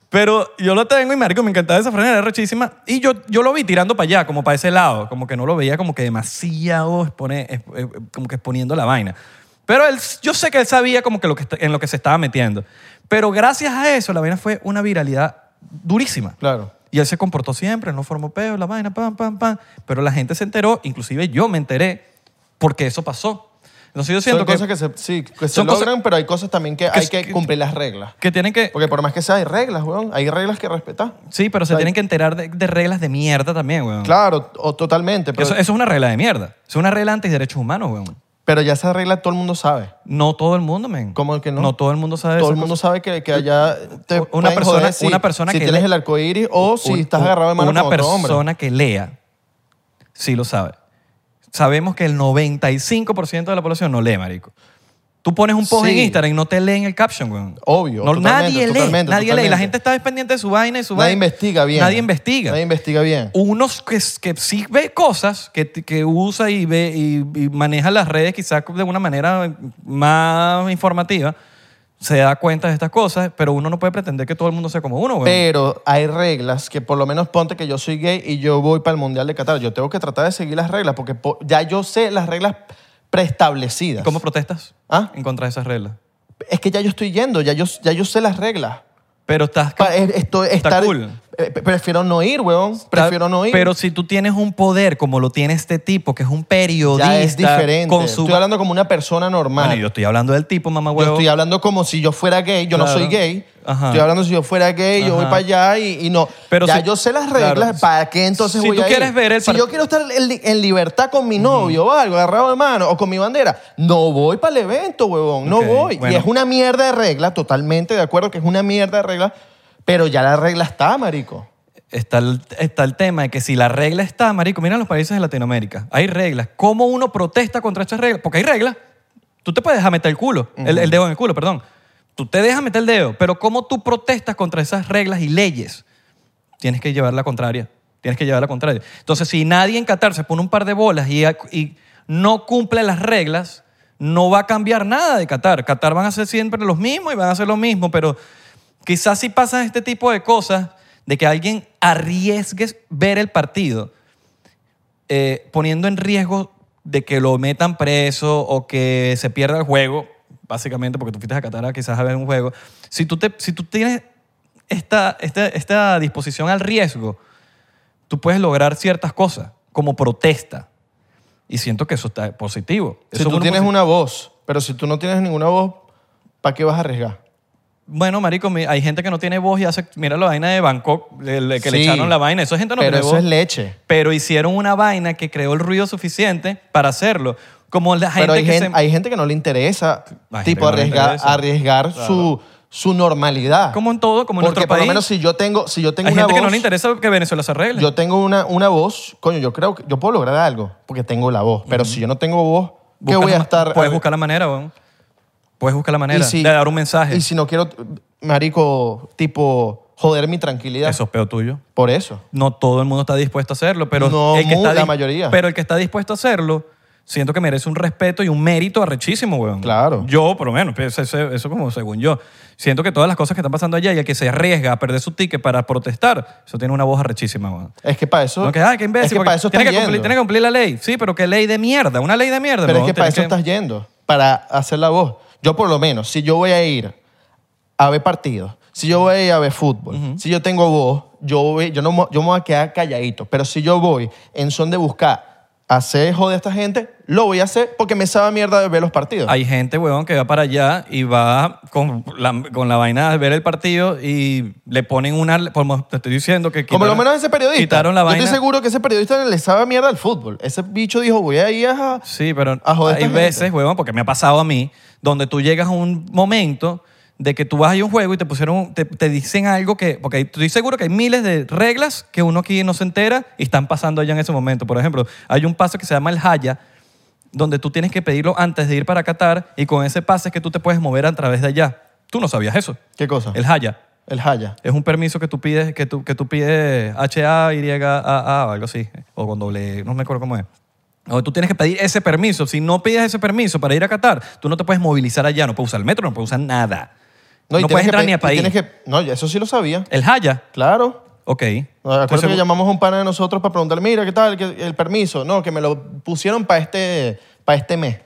S1: Pero yo lo tengo y marico, me encantaba esa franela, era rechísima. Y yo, yo lo vi tirando para allá, como para ese lado. Como que no lo veía como que demasiado expone- es- eh, como que exponiendo la vaina. Pero él, yo sé que él sabía como que, lo que en lo que se estaba metiendo. Pero gracias a eso, la vaina fue una viralidad durísima.
S2: Claro.
S1: Y él se comportó siempre, no formó peo, la vaina, pam, pam, pam. Pero la gente se enteró, inclusive yo me enteré, porque eso pasó. Entonces yo siento
S2: Son
S1: que,
S2: cosas que se, sí, que se
S1: son cosas-
S2: logran, pero hay cosas también que, hay que
S1: que-
S2: cumplir las reglas.
S1: que tienen que...
S2: Porque por más que sea, hay reglas, weón. Hay reglas que respetar.
S1: Sí, pero se tienen que enterar de, de reglas de mierda también, weón.
S2: Claro, o totalmente. Pero,
S1: Eso, eso es una regla de mierda. Es una regla anti derechos humanos, weón.
S2: Pero ya esa regla todo el mundo sabe.
S1: No todo el mundo, men.
S2: ¿Cómo que no?
S1: No todo el mundo sabe
S2: Todo el mundo sabe que, que allá te
S1: Una
S2: pueden
S1: persona-
S2: joder si,
S1: una persona
S2: si
S1: que
S2: tienes
S1: le-
S2: el arco iris o si estás
S1: un-
S2: agarrado de mano
S1: Una
S2: con otro hombre.
S1: persona que lea, sí lo sabe. Sabemos que el 95% de la población no lee, marico. Tú pones un post
S2: Sí.
S1: en Instagram y no te leen el caption, weón.
S2: Obvio,
S1: No,
S2: totalmente,
S1: nadie lee,
S2: totalmente,
S1: nadie lee. Y la
S2: totalmente.
S1: gente está pendiente de su vaina y su
S2: Nadie
S1: vaina.
S2: investiga bien.
S1: Nadie investiga.
S2: Nadie investiga bien.
S1: Unos que, que sí ve cosas, que, que usa y, ve, y, y maneja las redes quizás de una manera más informativa, se da cuenta de estas cosas, pero uno no puede pretender que todo el mundo sea como uno, weón.
S2: Pero hay reglas que por lo menos ponte que yo soy gay y yo voy para el Mundial de Qatar. Yo tengo que tratar de seguir las reglas porque po- ya yo sé las reglas preestablecidas.
S1: ¿Cómo protestas
S2: ¿Ah?
S1: en contra de esas reglas?
S2: Es que ya yo estoy yendo, ya yo, ya yo sé las reglas.
S1: Pero estás...
S2: Pa- es- esto-
S1: Está
S2: estar-
S1: cool.
S2: Eh, prefiero no ir, weón. Prefiero no ir.
S1: Pero si tú tienes un poder como lo tiene este tipo, que es un periodista...
S2: ya es diferente.
S1: Con su...
S2: Estoy hablando como una persona normal.
S1: Bueno, yo estoy hablando del tipo, mamá
S2: Yo
S1: huevo.
S2: estoy hablando como si yo fuera gay. Yo no soy gay.
S1: Ajá.
S2: Estoy hablando si yo fuera gay, yo voy
S1: Ajá.
S2: para allá y, y no.
S1: Pero
S2: ya
S1: si-
S2: yo sé las reglas.
S1: claro.
S2: ¿Para qué entonces
S1: Si
S2: voy
S1: tú
S2: a ir?
S1: quieres ver el
S2: Si yo quiero estar en, en libertad con mi novio o algo, agarrado de mano o con mi bandera, no voy para el evento, huevón. No
S1: Ok,
S2: voy.
S1: bueno.
S2: Y es una mierda de regla, totalmente de acuerdo que es una mierda de regla, pero ya la regla está, marico.
S1: Está el, está el tema de que si la regla está, marico, mira los países de Latinoamérica. Hay reglas. ¿Cómo uno protesta contra estas reglas? Porque hay reglas. Tú te puedes dejar meter el culo, el, el dedo en el culo, perdón. Tú te dejas meter el dedo, pero ¿cómo tú protestas contra esas reglas y leyes? Tienes que llevar la contraria. Tienes que llevar la contraria. Entonces, si nadie en Qatar se pone un par de bolas y, y no cumple las reglas, no va a cambiar nada de Qatar. Qatar van a ser siempre los mismos y van a hacer lo mismo, pero quizás si pasan este tipo de cosas, de que alguien arriesgue ver el partido, eh, poniendo en riesgo de que lo metan preso o que se pierda el juego, básicamente porque tú fuiste a Qatar quizás a ver un juego, si tú, te, si tú tienes esta, esta, esta disposición al riesgo, tú puedes lograr ciertas cosas como protesta. Y siento que eso está positivo.
S2: Si
S1: Eso
S2: tú
S1: es
S2: tienes
S1: posi-
S2: una voz, pero si tú no tienes ninguna voz, ¿para qué vas a arriesgar?
S1: Bueno, marico, hay gente que no tiene voz y hace... Mira la vaina de Bangkok, le- le- que le
S2: Sí.
S1: echaron la vaina. Eso es gente no
S2: pero
S1: tiene
S2: eso
S1: voz.
S2: es leche.
S1: pero hicieron una vaina que creó el ruido suficiente para hacerlo. Como la gente
S2: Pero hay
S1: que
S2: gente,
S1: se...
S2: hay gente que no le interesa,
S1: Hay
S2: tipo,
S1: no le
S2: arriesgar, arriesgar su, su normalidad.
S1: Como en todo, como en
S2: Porque
S1: nuestro
S2: por
S1: país.
S2: lo menos si yo tengo, si yo tengo
S1: hay
S2: una
S1: gente
S2: voz,
S1: que no le interesa que Venezuela se arregle.
S2: yo tengo una, una voz, coño, yo creo que yo puedo lograr algo porque tengo la voz. Pero si yo no tengo voz, ¿qué
S1: Busca
S2: voy a estar?
S1: Puedes buscar la manera, weón. Puedes buscar la manera
S2: si-
S1: de dar un mensaje.
S2: Y si no quiero, marico, tipo, joder mi tranquilidad.
S1: Eso es peor tuyo.
S2: Por eso.
S1: No todo el mundo está dispuesto a hacerlo, pero
S2: No,
S1: el que está
S2: la mayoría.
S1: Pero el que está dispuesto a hacerlo, siento que merece un respeto y un mérito arrechísimo, weón.
S2: Claro.
S1: Yo, por lo menos, pues, eso, eso- eso como según yo. Siento que todas las cosas que están pasando allá y el que se arriesga a perder su ticket para protestar, eso tiene una voz arrechísima, weón.
S2: Es que para eso.
S1: No, que, ah, qué imbécil,
S2: es que para eso
S1: tiene, que cumplir,
S2: yendo.
S1: tiene que cumplir la ley. Sí, pero qué ley de mierda, una ley de mierda.
S2: Pero es que para eso
S1: tienes
S2: estás yendo, para hacer la voz. Yo por lo menos, si yo voy a ir a ver partidos, si yo voy a ir a ver fútbol, si yo tengo voz, yo, voy- yo, no, yo me voy a quedar calladito. Pero si yo voy en son de buscar hacer joder a esta gente, lo voy a hacer porque me sabe mierda de ver los partidos.
S1: Hay gente, weón, que va para allá y va con la, con la vaina de ver el partido y le ponen una... Como te estoy diciendo que
S2: Como lo
S1: quitaron-
S2: menos ese periodista.
S1: Quitaron la
S2: yo
S1: vaina.
S2: estoy seguro que ese periodista le sabe mierda al fútbol. Ese bicho dijo, voy a ir a...
S1: Sí, pero
S2: a joder a
S1: hay
S2: gente.
S1: veces, huevón, porque me ha pasado a mí, donde tú llegas a un momento de que tú vas a un juego y te pusieron, te, te dicen algo que, porque hay- estoy seguro que hay miles de reglas que uno aquí no se entera y están pasando allá en ese momento. Por ejemplo, hay un paso que se llama el Haya, donde tú tienes que pedirlo antes de ir para Qatar y con ese pase es que tú te puedes mover a través de allá. Tú no sabías eso.
S2: ¿Qué cosa?
S1: El Haya.
S2: El Haya.
S1: Es un permiso que tú pides, que tú, que tú pides H-A-Y-A-A o algo así, o con doble, no me acuerdo cómo es. O tú tienes que pedir ese permiso. Si no pides ese permiso para ir a Qatar, tú no te puedes movilizar allá, no puedes usar el metro, no puedes usar nada. No,
S2: y
S1: puedes
S2: que
S1: entrar ni al país.
S2: tienes que- no, eso sí lo sabía.
S1: El Haya.
S2: Claro.
S1: Ok.
S2: No, Acuérdate
S1: Entonces,
S2: que llamamos a un pana de nosotros para preguntarle, mira, ¿qué tal? ¿Qué- el permiso. No, que me lo pusieron para este, para este mes.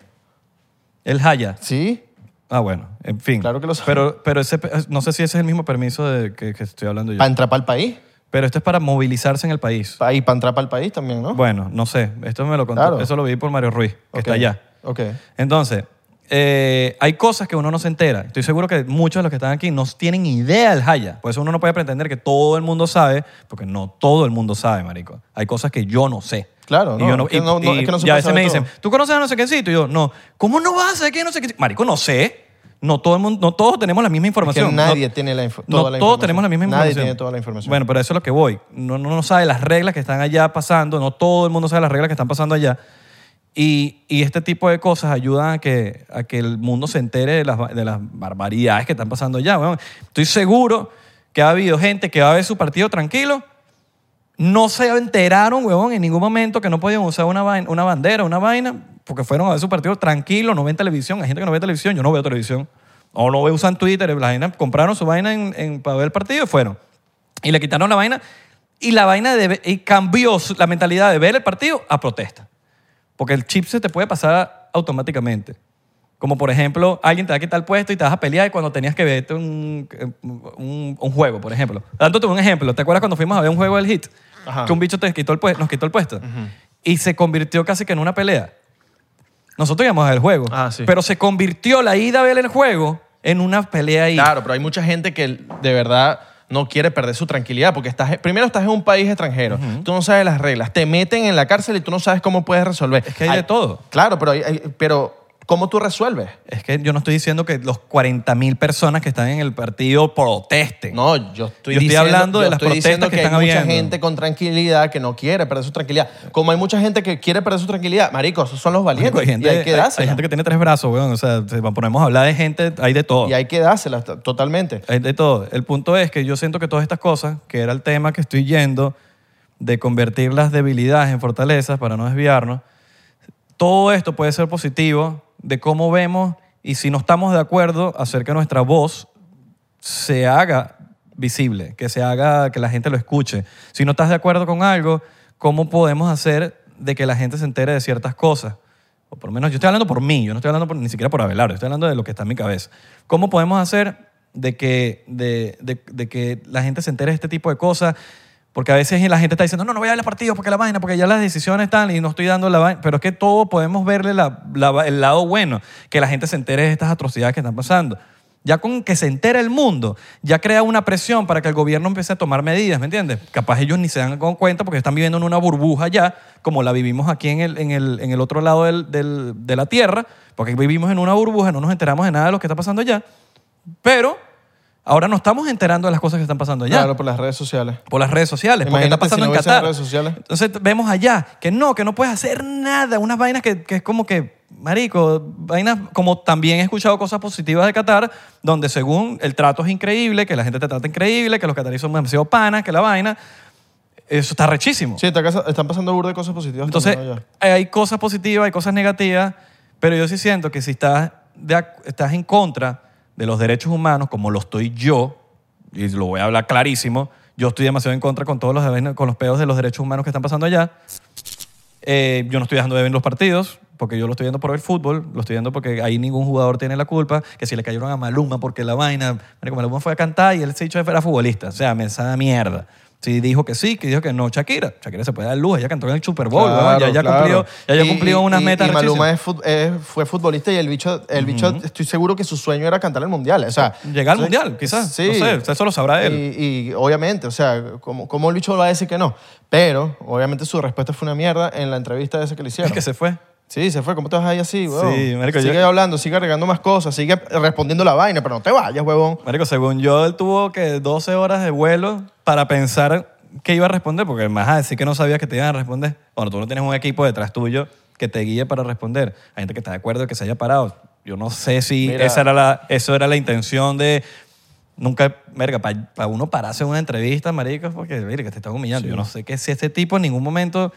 S1: El Haya.
S2: ¿Sí?
S1: Ah, bueno, en fin.
S2: Claro que lo sabe.
S1: Pero, pero ese, no sé si ese es el mismo permiso de que, que estoy hablando yo.
S2: Para entrar para el país.
S1: Pero esto es para movilizarse en el país.
S2: Pa- Y para entrar para el país también, ¿no?
S1: Bueno, no sé. Esto me lo contó.
S2: Claro.
S1: Eso lo vi por Mario Ruiz, que está allá.
S2: Ok.
S1: Entonces, eh, hay cosas que uno no se entera. Estoy seguro que muchos de los que están aquí no tienen idea del Haya. Por eso uno no puede pretender que todo el mundo sabe, porque no todo el mundo sabe, marico. Hay cosas que yo no sé.
S2: Claro,
S1: Y
S2: no,
S1: yo
S2: es que no- no- es que no se
S1: y a
S2: puede
S1: veces me dicen. ¿tú conoces a no sé qué sitio? Y yo, no. ¿Cómo no vas a saber qué no sé qué sitio? Marico, no sé. No, todo el mundo, no todos tenemos la misma
S2: Que
S1: información.
S2: nadie
S1: No-
S2: tiene la info-
S1: no
S2: toda la
S1: todos
S2: información.
S1: tenemos la misma
S2: Nadie
S1: información.
S2: tiene toda la información.
S1: Bueno, pero eso es lo que voy. No, no, no sabe las reglas que están allá pasando. No todo el mundo sabe las reglas que están pasando allá. Y, este tipo de cosas ayudan a que, el mundo se entere de las, de las barbaridades que están pasando allá. weón. Estoy seguro que ha habido gente que va a ver su partido tranquilo. No se enteraron, huevón, en ningún momento que no podían usar una, bandera, una vaina, porque fueron a ver su partido tranquilo, no ven televisión. Hay gente que no ve televisión, yo no veo televisión. O no veo, usan Twitter. La gente compraron su vaina en- para ver el partido y fueron. Y le quitaron la vaina. Y la vaina y cambió la mentalidad de ver el partido a protesta. Porque el chip se te puede pasar automáticamente. Como por ejemplo, alguien te va a quitar el puesto y te vas a pelear cuando tenías que verte un, un, un juego, por ejemplo. Dándote un ejemplo, ¿te acuerdas cuando fuimos a ver un juego del hit?
S2: Ajá.
S1: Que un bicho te quitó el puesto, nos quitó el puesto. Y se convirtió casi que en una pelea. Nosotros íbamos a ver el juego.
S2: Ah, sí.
S1: Pero se convirtió la ida a ver el juego en una pelea ahí.
S2: Claro, pero hay mucha gente que de verdad no quiere perder su tranquilidad porque estás, primero estás en un país extranjero, tú no sabes las reglas, te meten en la cárcel y tú no sabes cómo puedes resolver.
S1: Es que hay de todo.
S2: Claro, pero, hay- hay- pero ¿cómo tú resuelves?
S1: Es que yo no estoy diciendo que los 40 mil personas que están en el partido protesten.
S2: No, yo estoy,
S1: Yo estoy
S2: diciendo,
S1: hablando de las
S2: estoy
S1: protestas que
S2: que,
S1: están
S2: hay mucha
S1: habiendo.
S2: gente con tranquilidad que no quiere perder su tranquilidad. Como hay mucha gente que quiere perder su tranquilidad, marico, esos son los valientes
S1: Marico, hay, gente,
S2: y hay que
S1: hay- gente que tiene tres brazos, weón. O sea, si ponemos a hablar de gente, hay de todo.
S2: Y hay que dársela t- totalmente.
S1: Hay de todo. El punto es que yo siento que todas estas cosas, que era el tema que estoy yendo, de convertir las debilidades en fortalezas para no desviarnos, todo esto puede ser positivo de cómo vemos y si no estamos de acuerdo, hacer que nuestra voz se haga visible, que se haga, que la gente lo escuche. Si no estás de acuerdo con algo, ¿cómo podemos hacer de que la gente se entere de ciertas cosas? O por lo menos yo estoy hablando por mí, yo no estoy hablando por- ni siquiera por Abelardo, estoy hablando de lo que está en mi cabeza. ¿Cómo podemos hacer de que, de, de- de que la gente se entere de este tipo de cosas? Porque a veces la gente está diciendo, no, no voy a ver el partido porque la vaina, porque ya las decisiones están y no estoy dando la vaina. Pero es que todo podemos verle la- la- el lado bueno, que la gente se entere de estas atrocidades que están pasando. Ya con que se entere el mundo, ya crea una presión para que el gobierno empiece a tomar medidas, ¿me entiendes? Capaz ellos ni se dan cuenta porque están viviendo en una burbuja ya, como la vivimos aquí en el, en el, en el otro lado del- del- de la Tierra, porque vivimos en una burbuja, no nos enteramos de nada de lo que está pasando allá, pero ahora nos estamos enterando de las cosas que están pasando allá
S2: Claro, por las redes sociales.
S1: por las redes sociales, porque está
S2: Imagínate si
S1: pasando
S2: no
S1: en Qatar.
S2: redes sociales.
S1: Entonces vemos allá que no, que no puedes hacer nada, unas vainas que, que es como que, marico, vainas como también he escuchado cosas positivas de Qatar, donde según el trato es increíble, que la gente te trata increíble, que los cataríes son demasiado panas, que la vaina, eso está rechísimo.
S2: Sí, está están pasando burda de cosas positivas.
S1: Entonces,
S2: también allá.
S1: hay cosas positivas, hay cosas negativas, pero yo sí siento que si estás, de estás en contra de los derechos humanos, como lo estoy yo, y lo voy a hablar clarísimo, yo estoy demasiado en contra con todos los, con los pedos de los derechos humanos que están pasando allá. Eh, yo no estoy dejando de ver los partidos, porque yo lo estoy viendo por el fútbol, lo estoy viendo porque ahí ningún jugador tiene la culpa, que si le cayeron a Maluma porque la vaina, Maluma fue a cantar y él se dicho era futbolista, o sea, me sabe mierda. Si dijo que sí, que dijo que no, Shakira. Shakira se puede dar luz, ella cantó en el Super Bowl, weón, ya, ya
S2: claro.
S1: cumplió, ya, ya
S2: Y-
S1: cumplió
S2: y-
S1: unas
S2: y-
S1: metas
S2: Y Maluma es fut- es- fue futbolista y el bicho, el bicho estoy seguro que su sueño era cantar el mundial. O sea,
S1: Llegar al
S2: sí,
S1: mundial, quizás.
S2: Sí.
S1: No sé, eso lo sabrá él.
S2: Y, y obviamente, o sea, ¿cómo, cómo el bicho va a decir que no? Pero, obviamente, su respuesta fue una mierda en la entrevista esa que le hicieron.
S1: que se fue.
S2: Sí, se fue. ¿Cómo te vas ahí así, huevón?
S1: Sí, marico,
S2: Sigue
S1: yo-
S2: hablando, sigue agregando más cosas, sigue respondiendo la vaina, pero no te vayas, huevón.
S1: Marico, según yo, él tuvo que 12 horas de vuelo para pensar qué iba a responder, porque más a decir que no sabías que te iban a responder. Bueno, tú no tienes un equipo detrás tuyo que te guíe para responder. Hay gente que está de acuerdo de que se haya parado. Yo no sé si
S2: Mira.
S1: esa era la, eso era la intención de... Nunca, verga, para uno pararse en una entrevista, marico, porque, que te están humillando. Yo no sé que si este tipo en ningún momento...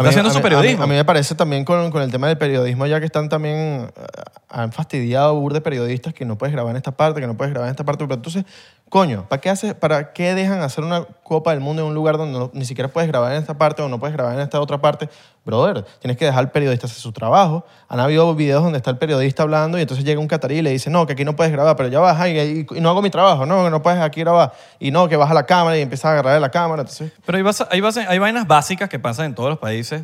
S1: Está haciendo su
S2: a mí-
S1: periodismo.
S2: A mí, me parece también con, con el tema del periodismo, ya que están también, eh, han fastidiado bur de periodistas que no puedes grabar en esta parte, que no puedes grabar en esta parte. Pero entonces, coño, ¿para qué, haces, ¿para qué dejan hacer una Copa del Mundo en un lugar donde ni siquiera puedes grabar en esta parte o no puedes grabar en esta otra parte? Brother, tienes que dejar al periodista hacer su trabajo. Han habido videos donde está el periodista hablando y entonces llega un catarí y le dice, no, que aquí no puedes grabar, pero ya vas, y, y no hago mi trabajo, no, que no puedes aquí grabar. Y no, que baja la cámara y empiezas a agarrar la cámara.
S1: Pero hay, hay, hay vainas básicas que pasan en todos los países,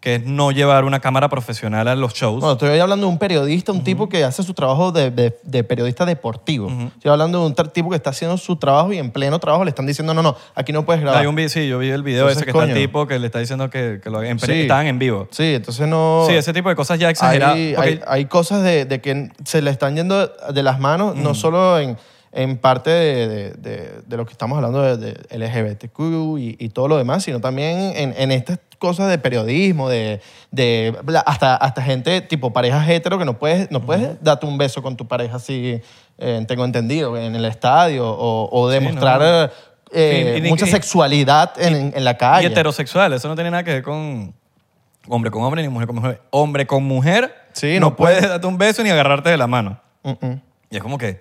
S1: que es no llevar una cámara profesional a los shows.
S2: No, estoy hablando de un periodista, un tipo que hace su trabajo de, de- de periodista deportivo. Estoy hablando de un tipo que está haciendo su trabajo y en pleno trabajo le están diciendo, no, no, aquí no puedes grabar.
S1: Hay un video, sí, yo vi el video
S2: Entonces,
S1: ese que está
S2: coño.
S1: el tipo que le está diciendo que, que lo, en,
S2: Sí.
S1: estaban en vivo.
S2: Sí, entonces no...
S1: Sí, ese tipo de cosas ya exageradas.
S2: hay,
S1: porque-
S2: hay, hay cosas de, de que se le están yendo de las manos, no solo en, en parte de, de- de- de lo que estamos hablando de, LGBTQ y, y todo lo demás, sino también en, en estas cosas de periodismo, de, hasta, hasta gente tipo parejas hetero que no puedes, no puedes darte un beso con tu pareja así, eh, tengo entendido, en el estadio o, o
S1: Sí,
S2: demostrar
S1: no.
S2: eh,
S1: Y- y-
S2: mucha
S1: y-
S2: sexualidad en, en la
S1: y
S2: calle.
S1: heterosexual, eso no tiene nada que ver con hombre con hombre ni mujer con mujer. Hombre con mujer
S2: Sí,
S1: no,
S2: no
S1: puedes
S2: puede.
S1: darte un beso ni agarrarte de la mano.
S2: Mm, mm.
S1: Y es como que,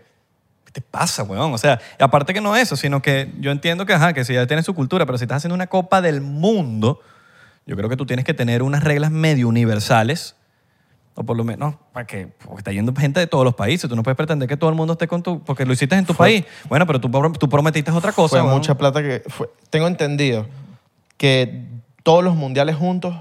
S1: ¿qué te pasa, weón? O sea, aparte que no eso, sino que yo entiendo que, ajá, que si ya tienes su cultura, pero si estás haciendo una Copa del Mundo, yo creo que tú tienes que tener unas reglas medio universales, o por lo menos, para que, porque está yendo gente de todos los países, tú no puedes pretender que todo el mundo esté con tu, porque lo hiciste en tu país. Bueno, pero tú, tú prometiste otra cosa.
S2: Fue
S1: weón.
S2: mucha plata que fue. Tengo entendido que todos los mundiales juntos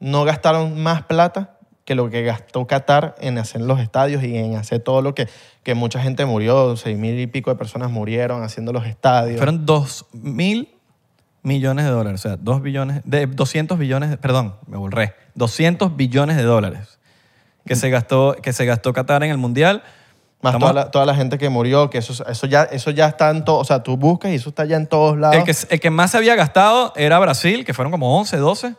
S2: no gastaron más plata que lo que gastó Qatar en hacer los estadios y en hacer todo lo que, que mucha gente murió, seis mil y pico de personas murieron haciendo los estadios.
S1: Fueron dos mil millones de dólares, o sea, dos billones, de 200 billones, perdón, me volré, 200 billones de dólares que se gastó, que se gastó Qatar en el Mundial.
S2: más toda la, toda la gente que murió, que eso, eso, ya, eso ya está en todo, o sea, tú buscas y eso está ya en todos lados.
S1: el, que, el que más se había gastado era Brasil, que fueron como 11, 12,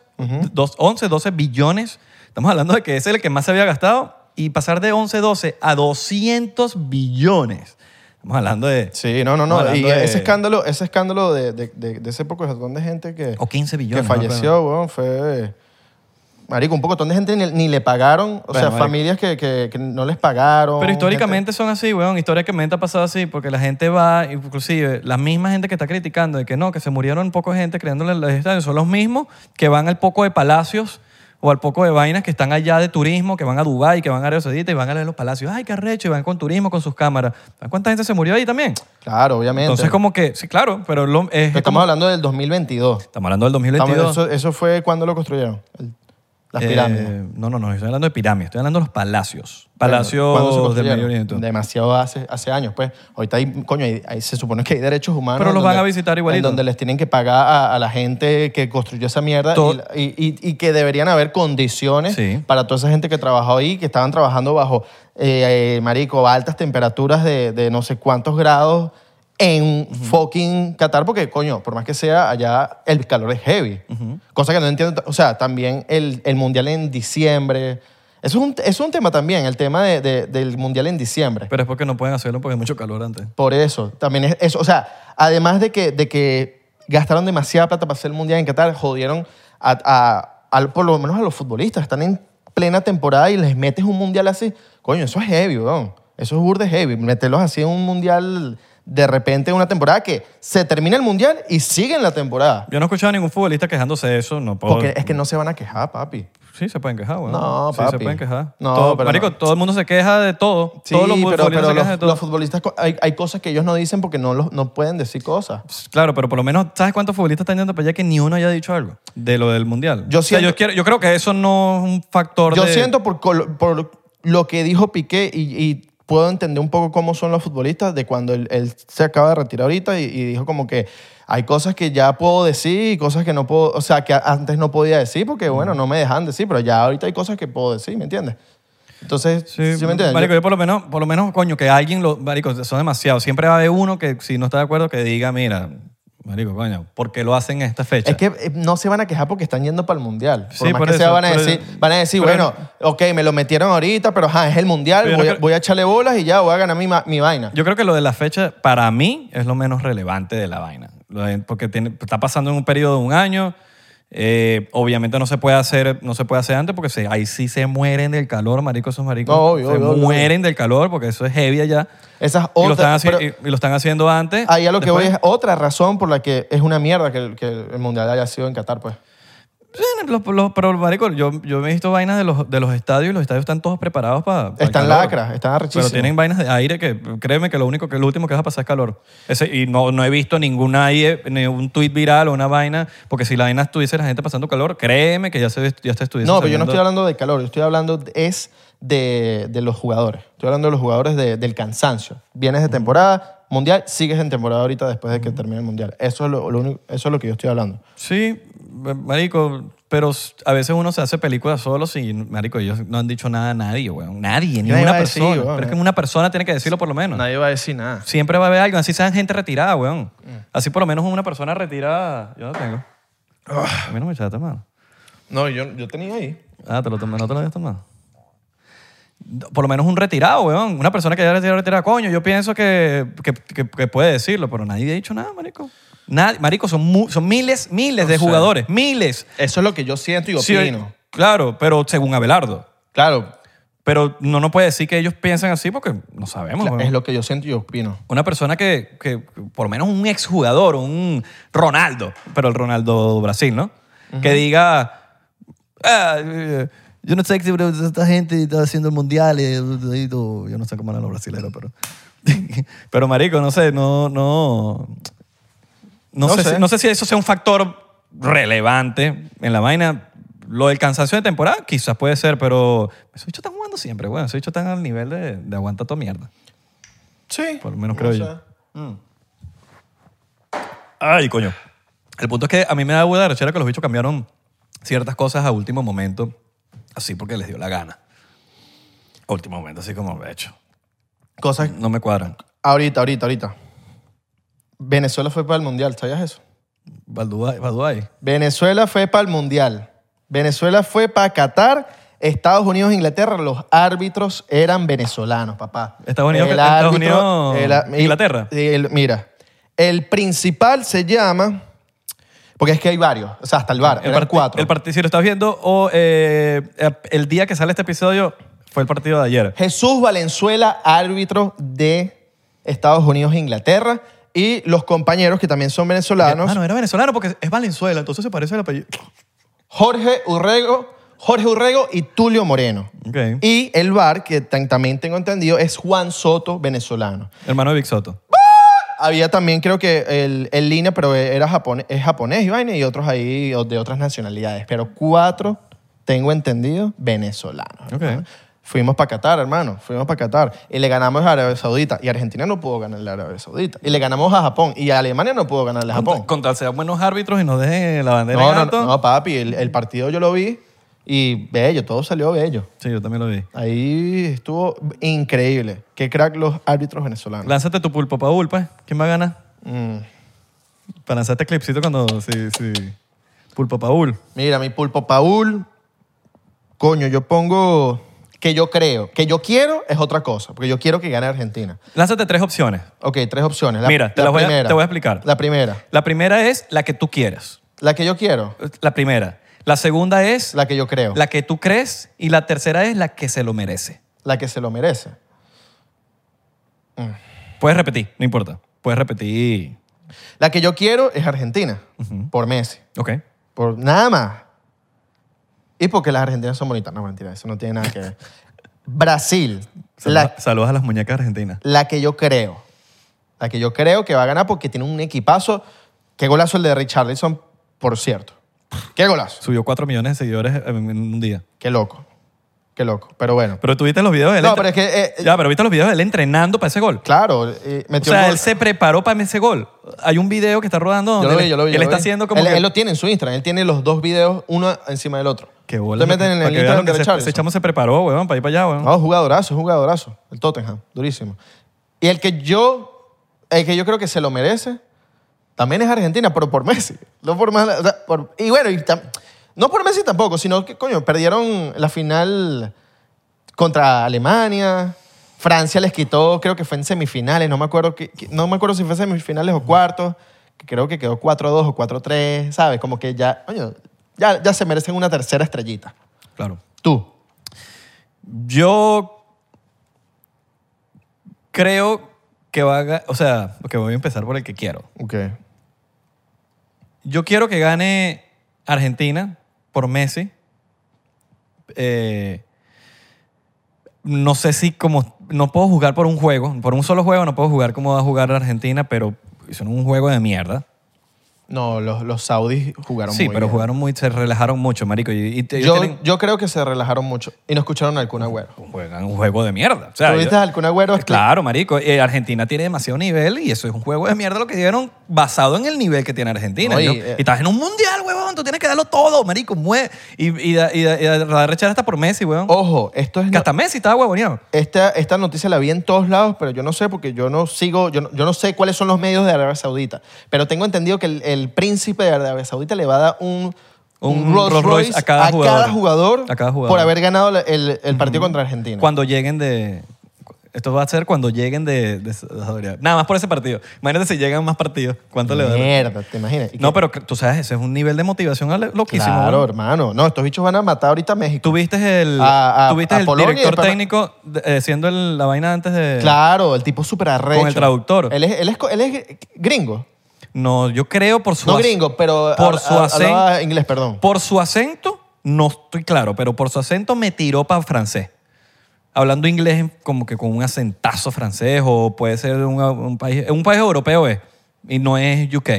S1: dos- 11, 12 billones. Estamos hablando de que ese es el que más se había gastado y pasar de 11, 12 a 200 billones. Estamos hablando de...
S2: Sí, no, no, no. Y
S1: de-
S2: ese escándalo, ese escándalo de, de, de, ese poco de gente que,
S1: O 15
S2: que
S1: billones. no acuerdo.
S2: falleció, weón, fue... Marico, un poco de gente ni, ni le pagaron. O
S1: Bueno,
S2: sea,
S1: marico.
S2: familias que, que, que no les pagaron.
S1: Pero históricamente
S2: gente-
S1: son así, weón. Históricamente ha pasado así porque la gente va, inclusive la misma gente que está criticando de que no, que se murieron un poco de gente creándole los estadios, son los mismos que van al poco de palacios o al poco de vainas que están allá de turismo, que van a Dubái, que van a Arabia Saudita y van a ver los palacios. Ay, qué arrecho, y van con turismo, con sus cámaras. ¿Sabes ¿Cuánta gente se murió ahí también?
S2: Claro, obviamente.
S1: Entonces, como que, sí, claro, pero lo- es
S2: Pero
S1: como-
S2: estamos hablando del 2022.
S1: estamos hablando del
S2: Estamos-
S1: 2022.
S2: eso, eso fue cuando lo construyeron. El- las
S1: Eh, no, no, no, estoy hablando de pirámides, estoy hablando de los palacios.
S2: ¿Cuándo
S1: Palacios del? Medio Oriente.
S2: Demasiado hace, hace años, pues. Ahorita hay, coño, hay- hay- se supone que hay derechos humanos.
S1: Pero los
S2: donde-
S1: van a visitar igualito.
S2: En donde les tienen que pagar a, a la gente que construyó esa mierda y, y- y que deberían haber condiciones
S1: Sí.
S2: para toda esa gente que trabajó ahí, que estaban trabajando bajo, eh, eh, marico, altas temperaturas de, de no sé cuántos grados en fucking Qatar, porque, coño, por más que sea, allá el calor es heavy. Cosa que no entiendo. O sea, también el, el mundial en diciembre. Eso es un, es un tema también, el tema de- de- del mundial en diciembre.
S1: Pero es porque no pueden hacerlo porque hay mucho calor antes.
S2: Por eso, también es eso. O sea, además de que, de que gastaron demasiada plata para hacer el mundial en Qatar, jodieron a, a- al- por lo menos a los futbolistas. Están en plena temporada y les metes un mundial así. Coño, eso es heavy, weón. Eso es burde heavy. Meterlos así en un mundial de repente en una temporada que se termina el mundial y siguen la temporada.
S1: Yo no he escuchado a ningún futbolista quejándose de eso. No puedo.
S2: Porque es que no se van a quejar, papi.
S1: Sí, se pueden quejar, güey.
S2: No,
S1: sí,
S2: papi.
S1: se pueden quejar.
S2: No,
S1: Todo-
S2: pero
S1: marico,
S2: no.
S1: todo el mundo se queja de todo.
S2: Sí,
S1: Todos los
S2: pero,
S1: futbolistas
S2: pero
S1: se
S2: los,
S1: quejan de todo.
S2: los futbolistas, hay, hay cosas que ellos no dicen porque no, los, no pueden decir cosas.
S1: Claro, pero por lo menos, ¿sabes cuántos futbolistas están yendo para allá que ni uno haya dicho algo de lo del mundial?
S2: Yo
S1: O sea,
S2: siento-
S1: yo, quiero- yo creo que eso no es un factor
S2: Yo
S1: de...
S2: siento por, por lo que dijo Piqué y, y puedo entender un poco cómo son los futbolistas de cuando él, él se acaba de retirar ahorita y, y dijo como que hay cosas que ya puedo decir y cosas que no puedo, o sea, que antes no podía decir porque, bueno, no me dejan decir, pero ya ahorita hay cosas que puedo decir, ¿me entiendes? Entonces, ¿sí,
S1: Sí,
S2: me entiendes?
S1: marico,
S2: Yo-
S1: yo por lo menos, por lo menos, coño, que alguien lo, marico, son demasiados. Siempre va a haber uno que si no está de acuerdo que diga, mira, marico, coño, ¿por qué lo hacen en esta fecha?
S2: es que eh, no se van a quejar porque están yendo para el mundial. Por
S1: Sí,
S2: más
S1: por
S2: que sea,
S1: eso,
S2: van a decir, van a decir bueno, ok, me lo metieron ahorita, pero ajá, es el mundial, voy, a,
S1: creo-
S2: voy a echarle bolas y ya voy a ganar mi, vaina.
S1: Yo creo que lo de la fecha, para mí, es lo menos relevante de la vaina. Porque tiene, está pasando en un periodo de un año Eh, obviamente no se puede hacer, no se puede hacer antes porque se- ahí sí se mueren del calor, marico, esos maricos.
S2: No, obvio,
S1: se
S2: obvio, obvio.
S1: mueren del calor porque eso es heavy allá.
S2: Esas
S1: Y lo,
S2: otras-
S1: están haci-
S2: pero-
S1: y- y lo están haciendo antes.
S2: Ahí a lo que voy es otra razón por la que es una mierda que, el- que el mundial haya sido en Qatar, pues.
S1: Sí, los- los- pero, marico, yo, yo me he visto vainas de los, de los estadios y los estadios están todos preparados para.
S2: Están lacras, están arrechísimos.
S1: Pero tienen vainas de aire que, créeme que lo único que lo último que vas a pasar es calor. Ese, y no, no he visto ninguna ahí, ni un tweet viral o una vaina, porque si la vaina estuviese la gente pasando calor, créeme que ya se ya se estuviese
S2: No, pero yo no estoy hablando de calor, yo estoy hablando de- es de, de los jugadores. Estoy hablando de los jugadores de- del cansancio. Vienes de temporada mundial, sigues en temporada ahorita después de que termine el mundial. Eso es lo, lo único, eso es lo que yo estoy hablando.
S1: Sí, marico, pero a veces uno se hace películas solo sin, marico, ellos no han dicho nada a nadie, weón. Nadie, ni una
S2: decir,
S1: persona. pero es que una persona tiene que decirlo por lo menos.
S2: Nadie va a decir nada.
S1: Siempre va a haber algo, así sean gente retirada, weón. Así por lo menos una persona retirada, yo no tengo. A mí no me echaste, mano.
S2: No, yo, yo tenía ahí.
S1: Ah, te lo tomé, no te lo habías tomado. Por lo menos un retirado, weón. Una persona que ya retirado, retirada. Coño, yo pienso que, que, que- que puede decirlo, pero nadie ha dicho nada, marico. Nadie, marico, son, mu- son miles, miles de jugadores. Miles.
S2: Eso es lo que yo siento y
S1: Sí,
S2: opino.
S1: claro, pero según Abelardo.
S2: Claro,
S1: Pero no nos puede decir que ellos piensan así porque no sabemos.
S2: cla-
S1: weón.
S2: es lo que yo siento y opino.
S1: Una persona que, que, por lo menos un exjugador, un Ronaldo, pero el Ronaldo Brasil, ¿no? Que diga, "Ah, eh, yo no sé si esta gente está haciendo el mundial, eh, yo no sé cómo eran los brasileños, pero... pero marico, no sé, no, no, no, sé. Si, no sé si eso sea un factor relevante en la vaina. Lo del cansancio de temporada quizás puede ser, pero esos bichos están jugando siempre, bueno, esos bichos están al nivel de, de aguanta toda mierda.
S2: Sí.
S1: Por lo menos
S2: no
S1: creo yo. Ay, coño. El punto es que a mí me da buena rechera que los bichos cambiaron ciertas cosas a último momento, así porque les dio la gana. A último momento, así como, de hecho,
S2: Cosas.
S1: no me cuadran.
S2: Ahorita, ahorita, ahorita. Venezuela fue para el mundial, ¿sabías eso?
S1: Balduay.
S2: Venezuela fue para el mundial. Venezuela fue para Qatar. Estados Unidos e Inglaterra, los árbitros eran venezolanos, papá.
S1: Estados Unidos-
S2: El
S1: Estados
S2: árbitro-
S1: Unidos-
S2: el a- mi-
S1: Inglaterra.
S2: el- mira, el principal se llama, porque es que hay varios, o sea, hasta el bar,
S1: El,
S2: eran cuatro.
S1: el parti- si lo estás viendo, o eh, el día que sale este episodio fue el partido de ayer.
S2: Jesús Valenzuela, árbitro de Estados Unidos e Inglaterra, y los compañeros que también son venezolanos,
S1: Ah, no, era venezolano porque es Valenzuela, entonces se parece al apellido.
S2: Jorge Urrego, Jorge Urrego y Tulio Moreno.
S1: Ok.
S2: Y el bar, que tan- también tengo entendido, es Juan Soto, venezolano.
S1: Hermano de Big Soto.
S2: Había también, creo que el, el línea, pero era japonés, es japonés y vaina, y otros ahí o- de otras nacionalidades. Pero cuatro, tengo entendido, venezolanos.
S1: Ok.
S2: Fuimos para Qatar, hermano. Fuimos para Qatar. Y le ganamos a Arabia Saudita. Y Argentina no pudo ganar a Arabia Saudita. Y le ganamos a Japón. Y Alemania no pudo ganarle a Japón.
S1: Con tal sean buenos árbitros y no dejen la bandera
S2: No,
S1: en
S2: no, no, papi. El, el partido yo lo vi y bello. Todo salió bello.
S1: Sí, yo también lo vi.
S2: Ahí estuvo increíble. Qué crack los árbitros venezolanos.
S1: Lánzate tu pulpo Paul, pues. ¿Quién va a ganar?
S2: Mm.
S1: Para lanzar este clipcito cuando... Sí, sí. Pulpo Paul.
S2: Mira, mi pulpo Paul, coño, yo pongo que yo creo, que yo quiero es otra cosa, porque yo quiero que gane Argentina.
S1: Lánzate tres opciones.
S2: Ok, tres opciones. La,
S1: Mira, te
S2: la
S1: las voy a-
S2: primera,
S1: te voy a explicar.
S2: La primera.
S1: La primera es la que tú quieres.
S2: La que yo quiero,
S1: La primera. La segunda es
S2: la que yo creo.
S1: la que tú crees. Y la tercera es la que se lo merece.
S2: La que se lo merece.
S1: Puedes repetir, no importa. Puedes repetir.
S2: La que yo quiero es Argentina, por Messi.
S1: Ok.
S2: Por nada más. Y porque las argentinas son bonitas. No, mentira, eso no tiene nada que ver. Brasil.
S1: Saluda-
S2: La,
S1: a las muñecas argentinas.
S2: la que yo creo. La que yo creo que va a ganar porque tiene un equipazo. Qué golazo el de Richarlison, por cierto. Qué golazo.
S1: Subió 4 millones de seguidores en un día.
S2: Qué loco. Qué loco. Pero bueno.
S1: Pero tú viste los videos de él.
S2: No, pero es que, eh,
S1: ya, pero viste los videos de él entrenando para ese gol.
S2: Claro, eh,
S1: O
S2: metió
S1: sea,
S2: gol.
S1: él se preparó para ese gol. Hay un video que está rodando
S2: Yo
S1: donde
S2: lo vi, yo lo vi.
S1: él
S2: yo lo
S1: está
S2: vi.
S1: haciendo como
S2: él,
S1: que...
S2: él lo tiene en su Instagram. Él tiene los dos videos, uno encima del otro.
S1: Qué bola.
S2: Te meten en
S1: Para
S2: el
S1: que
S2: Instagram
S1: que
S2: de Richarlison.
S1: Ese chamo se preparó, weón, para ir para allá, weón.
S2: No, jugadorazo, jugadorazo. El Tottenham, durísimo. Y el que yo, el que yo creo que se lo merece, también es Argentina, pero por Messi. No por más, o sea, por- y bueno, y tam- no por Messi tampoco, sino que, coño, perdieron la final contra Alemania. Francia les quitó, creo que fue en semifinales, no me acuerdo, que, no me acuerdo si fue semifinales o cuartos, que creo que quedó 4-2 o 4-3, ¿sabes? Como que ya, coño, Ya, ya se merecen una tercera estrellita.
S1: Claro.
S2: Tú.
S1: Yo creo que va a... O sea, que voy a empezar por el que quiero.
S2: Ok.
S1: Yo quiero que gane Argentina por Messi. Eh, no sé si como... No puedo jugar por un juego, por un solo juego no puedo jugar como va a jugar Argentina, pero hicieron un juego de mierda.
S2: No, los, los saudis jugaron
S1: Sí,
S2: muy
S1: pero
S2: bien.
S1: jugaron muy, se relajaron mucho, marico. Y, y te- ellos
S2: Yo,
S1: tienen-
S2: yo creo que se relajaron mucho y no escucharon al Kun Agüero.
S1: juegan un juego de mierda. O sea,
S2: ¿Tú viste
S1: yo-
S2: al Kun Agüero?
S1: Claro, marico. Eh, Argentina tiene demasiado nivel y eso es un juego de mierda lo que dieron basado en el nivel que tiene Argentina.
S2: No, y,
S1: Yo-
S2: eh,
S1: y estás en un mundial, huevón. Tú tienes que darlo todo, marico. Mue y, y, da- y, da- y da- hasta por Messi, huevón.
S2: Ojo, esto es...
S1: que hasta Messi estaba huevoneado.
S2: Esta, esta noticia la vi en todos lados, pero yo no sé porque yo no sigo, yo no, yo no sé cuáles son los medios de Arabia Saudita. Pero tengo entendido que el, el príncipe de Arabia Saudita le va a dar un,
S1: Un Rolls Royce a cada jugador.
S2: jugador
S1: A cada jugador.
S2: por haber ganado el, el partido contra Argentina.
S1: Cuando lleguen de... Esto va a ser cuando lleguen de, de Saudi- Nada más por ese partido. Imagínate si llegan más partidos. ¿Cuánto le va a dar?
S2: Mierda, ¿te imaginas?
S1: No, pero tú sabes, ese es un nivel de motivación loquísimo.
S2: Claro, hermano. No, estos bichos van a matar ahorita a México.
S1: ¿Tú viste el,
S2: A- a-
S1: tú viste
S2: a
S1: el
S2: Polonia
S1: director técnico de- eh, haciendo el- la vaina antes de...
S2: Claro, el tipo súper arrecho.
S1: Con el traductor.
S2: Él es, él es, él es gringo.
S1: No, yo creo por su
S2: No
S1: ac-
S2: gringo, pero
S1: por su
S2: hablaba
S1: acento,
S2: inglés, perdón.
S1: por su acento no estoy claro, pero por su acento me tiró para francés. Hablando inglés como que con un acentazo francés o puede ser un, un país un país europeo es y no es UK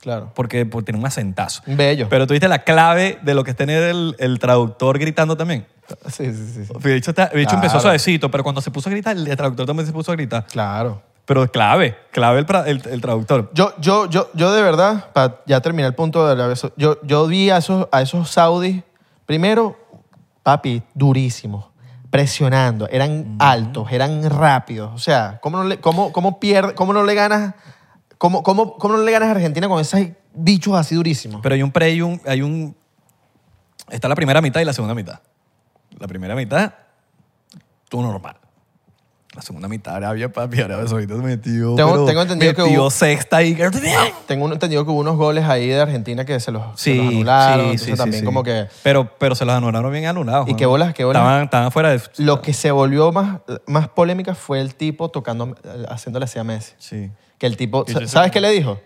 S2: Claro.
S1: porque, porque tiene un acentazo.
S2: Bello.
S1: Pero tú viste la clave de lo que es tener el, el traductor gritando también.
S2: Sí, sí, sí. sí.
S1: De hecho, está- de hecho empezó suavecito, pero cuando se puso a gritar, el traductor también se puso a gritar.
S2: Claro.
S1: Pero clave, clave el, el- el traductor.
S2: Yo, yo, yo, yo de verdad, para ya terminar el punto de la yo, yo vi a esos, a esos saudis, primero, papi, durísimos, presionando, eran altos, eran rápidos. O sea, ¿cómo no le, cómo, cómo pierde, cómo no le ganas, cómo, cómo, cómo no le ganas a Argentina con esos bichos así durísimos?
S1: Pero hay un pre y un, hay un... Está la primera mitad y la segunda mitad. La primera mitad, tú normal. La segunda mitad, Arabia, papi, Arabia Saudita metió,
S2: Tengo-
S1: pero
S2: tengo entendido que hubo-
S1: sexta y...
S2: Tengo entendido que hubo unos goles ahí de Argentina que se los, se
S1: Sí,
S2: los anularon,
S1: sí,
S2: entonces
S1: sí,
S2: también como que
S1: Pero, pero se los anularon bien anulados.
S2: ¿Y qué bolas, qué bolas?
S1: Estaban, estaban fuera de...
S2: lo que se volvió más, más polémica fue el tipo tocando, haciéndole así a Messi.
S1: Sí.
S2: Que el tipo,
S1: Que yo sé-
S2: ¿sabes qué le dijo?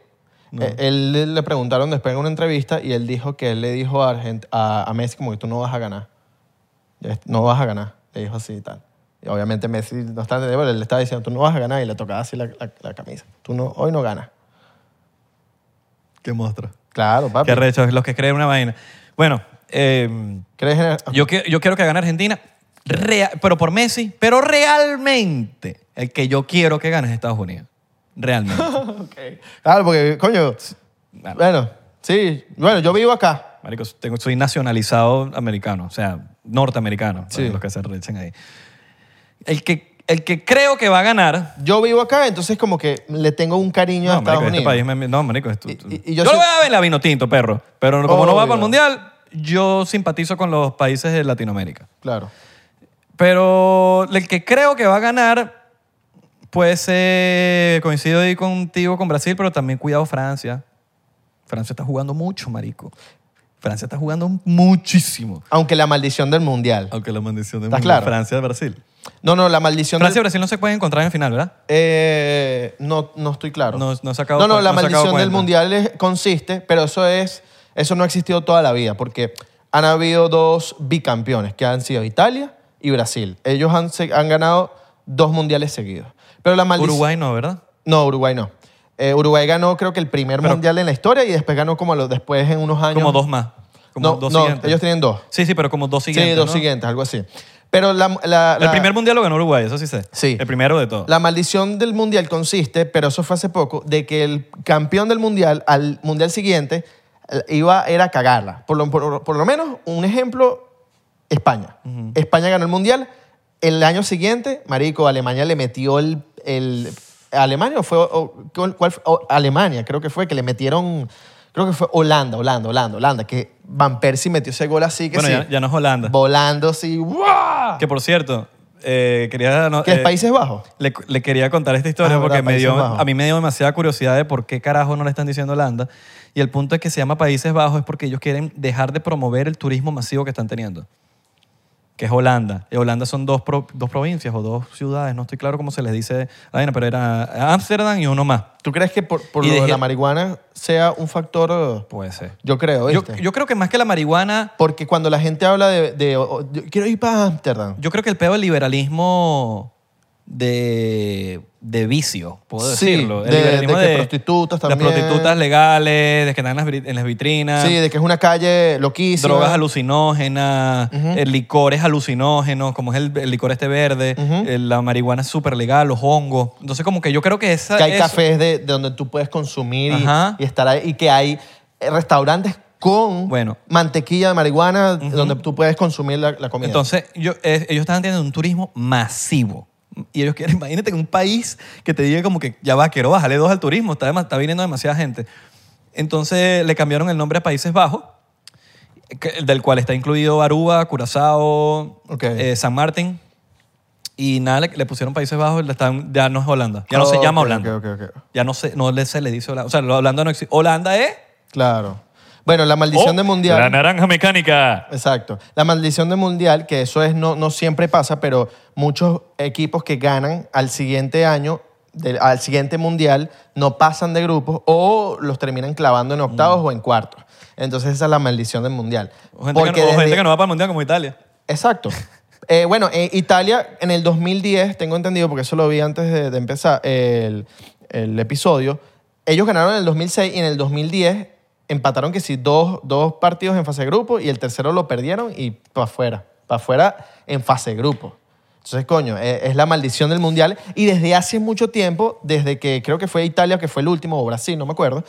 S2: Eh, Él le preguntaron después en una entrevista y él dijo que él le dijo a, Argent- a, a Messi como que tú no vas a ganar. No vas a ganar. Le dijo así y tal. Obviamente Messi no está entendiendo, le estaba diciendo tú no vas a ganar y le tocaba así la, la- la camisa. Tú no, hoy no ganas.
S1: Qué monstruo.
S2: Claro, papi.
S1: Qué arrecho, los que creen una vaina. Bueno, eh,
S2: ¿Crees en
S1: yo, que- yo quiero que gane Argentina, pero por Messi, pero realmente el que yo quiero que gane es Estados Unidos. Realmente.
S2: Claro, porque, coño,
S1: Bueno.
S2: bueno, sí. Bueno, yo vivo acá.
S1: Marico, tengo, soy nacionalizado americano, o sea, norteamericano,
S2: Sí.
S1: los que se rechen ahí. El que, el que creo que va a ganar...
S2: Yo vivo acá, entonces como que le tengo un cariño a
S1: No,
S2: Estados
S1: marico, este
S2: Unidos.
S1: país me- no, marico, esto-
S2: Y- y- y
S1: yo,
S2: yo
S1: lo voy a ver en la vino tinto, perro. Pero como no va
S2: Obvio.
S1: para el mundial, yo simpatizo con los países de Latinoamérica.
S2: Claro.
S1: Pero el que creo que va a ganar puede ser, coincido ahí contigo con Brasil, pero también cuidado Francia. Francia está jugando mucho, marico. Francia está jugando muchísimo.
S2: Aunque la maldición del mundial.
S1: Aunque la maldición de
S2: ¿Estás claro?
S1: Francia-Brasil.
S2: No, no, la maldición
S1: Francia y
S2: del...
S1: Brasil no se pueden encontrar en final, ¿verdad?
S2: Eh, no, no estoy claro.
S1: No- no
S2: la
S1: no
S2: maldición del mundial es- consiste, pero eso es, eso no ha existido toda la vida, porque han habido dos bicampeones, que han sido Italia y Brasil. Ellos han, se- han ganado dos mundiales seguidos. Pero la maldición...
S1: Uruguay no, ¿verdad?
S2: No, Uruguay no. Eh, Uruguay ganó creo que el primer
S1: Pero-
S2: mundial en la historia y después ganó como los, después en unos años.
S1: Como dos más. Como
S2: no,
S1: dos
S2: no,
S1: siguientes.
S2: ellos tienen dos.
S1: Sí, sí, pero como dos siguientes.
S2: sí, dos
S1: ¿no?
S2: siguientes, algo así. Pero la, la-
S1: El
S2: la-
S1: primer mundial lo ganó Uruguay, eso sí sé.
S2: Sí.
S1: El primero de todos.
S2: La maldición del mundial consiste, pero eso fue hace poco, de que el campeón del mundial al mundial siguiente eh, iba era cagarla. Por lo, por, por lo menos, un ejemplo, España. España ganó el mundial. El año siguiente, marico, Alemania le metió el... el ¿Alemania o fue... o- cuál-? O Alemania, creo que fue, que le metieron... Creo que fue Holanda, Holanda, Holanda, Holanda, que Van Persie metió ese gol así que
S1: bueno,
S2: sí,
S1: ya, ya no es Holanda.
S2: volando así.
S1: Que por cierto, eh, quería... no,
S2: ¿Qué es
S1: eh,
S2: Países Bajos?
S1: Le, le quería contar esta historia
S2: Ah,
S1: porque
S2: ¿verdad?
S1: me dio,
S2: Bajos.
S1: a mí me dio demasiada curiosidad de por qué carajo no le están diciendo Holanda. Y el punto es que se llama Países Bajos es porque ellos quieren dejar de promover el turismo masivo que están teniendo, que es Holanda. Y Holanda son dos, pro- dos provincias o dos ciudades, no estoy claro cómo se les dice la pero era Ámsterdam y uno más.
S2: ¿Tú crees que por, por lo de la marihuana sea un factor? eh,
S1: Puede ser.
S2: Yo creo,
S1: Yo, creo que más que la marihuana,
S2: Porque cuando la gente habla de... quiero ir para Ámsterdam.
S1: yo creo que el peor del liberalismo de, de vicio, puedo
S2: Sí,
S1: decirlo.
S2: De- de prostitutas
S1: Las
S2: también.
S1: prostitutas legales, de que están en las, vi- en las vitrinas.
S2: Sí, de que es una calle loquísima.
S1: drogas alucinógenas, licores alucinógenos, como es el, el licor este verde, el- la marihuana es súper legal, los hongos. Entonces, como que yo creo que esa.
S2: Que hay
S1: eso-
S2: cafés de, de donde tú puedes consumir y, estar ahí. Y que hay eh, restaurantes con
S1: Bueno.
S2: mantequilla de marihuana donde tú puedes consumir la, la comida.
S1: Entonces, yo, eh, ellos están teniendo un turismo masivo. Y ellos quieren, imagínate que un país que te diga como que ya va, quiero bajarle dos al turismo, está, está viniendo demasiada gente. Entonces le cambiaron el nombre a Países Bajos, que- del cual está incluido Aruba, Curazao,
S2: Ok.
S1: eh, San Martín. Y nada, le, le pusieron Países Bajos, le están, ya no es Holanda. Ya no se
S2: Ok,
S1: llama
S2: ok,
S1: Holanda.
S2: ok, ok.
S1: Ya no, se, no le- se le dice Holanda. O sea, la Holanda no existe. Holanda es...
S2: Claro. Bueno, la maldición
S1: Oh,
S2: de mundial.
S1: La naranja mecánica.
S2: Exacto. La maldición de mundial, que eso es no, no siempre pasa, pero muchos equipos que ganan al siguiente año, del- al siguiente mundial, no pasan de grupos o los terminan clavando en octavos o en cuartos. Entonces esa es la maldición del mundial.
S1: Mm. O gente, que, no- o
S2: desde-
S1: gente que no va para el Mundial como Italia.
S2: Exacto. Eh, bueno, eh, Italia en el 2010, tengo entendido, porque eso lo vi antes de, de empezar el, el episodio, ellos ganaron en el 2006 y en el 2010 empataron que sí, dos, dos partidos en fase de grupo y el tercero lo perdieron y para afuera, para afuera en fase de grupo. Entonces, coño, eh, es la maldición del mundial y desde hace mucho tiempo, desde que creo que fue Italia, que fue el último, o Brasil, no me acuerdo,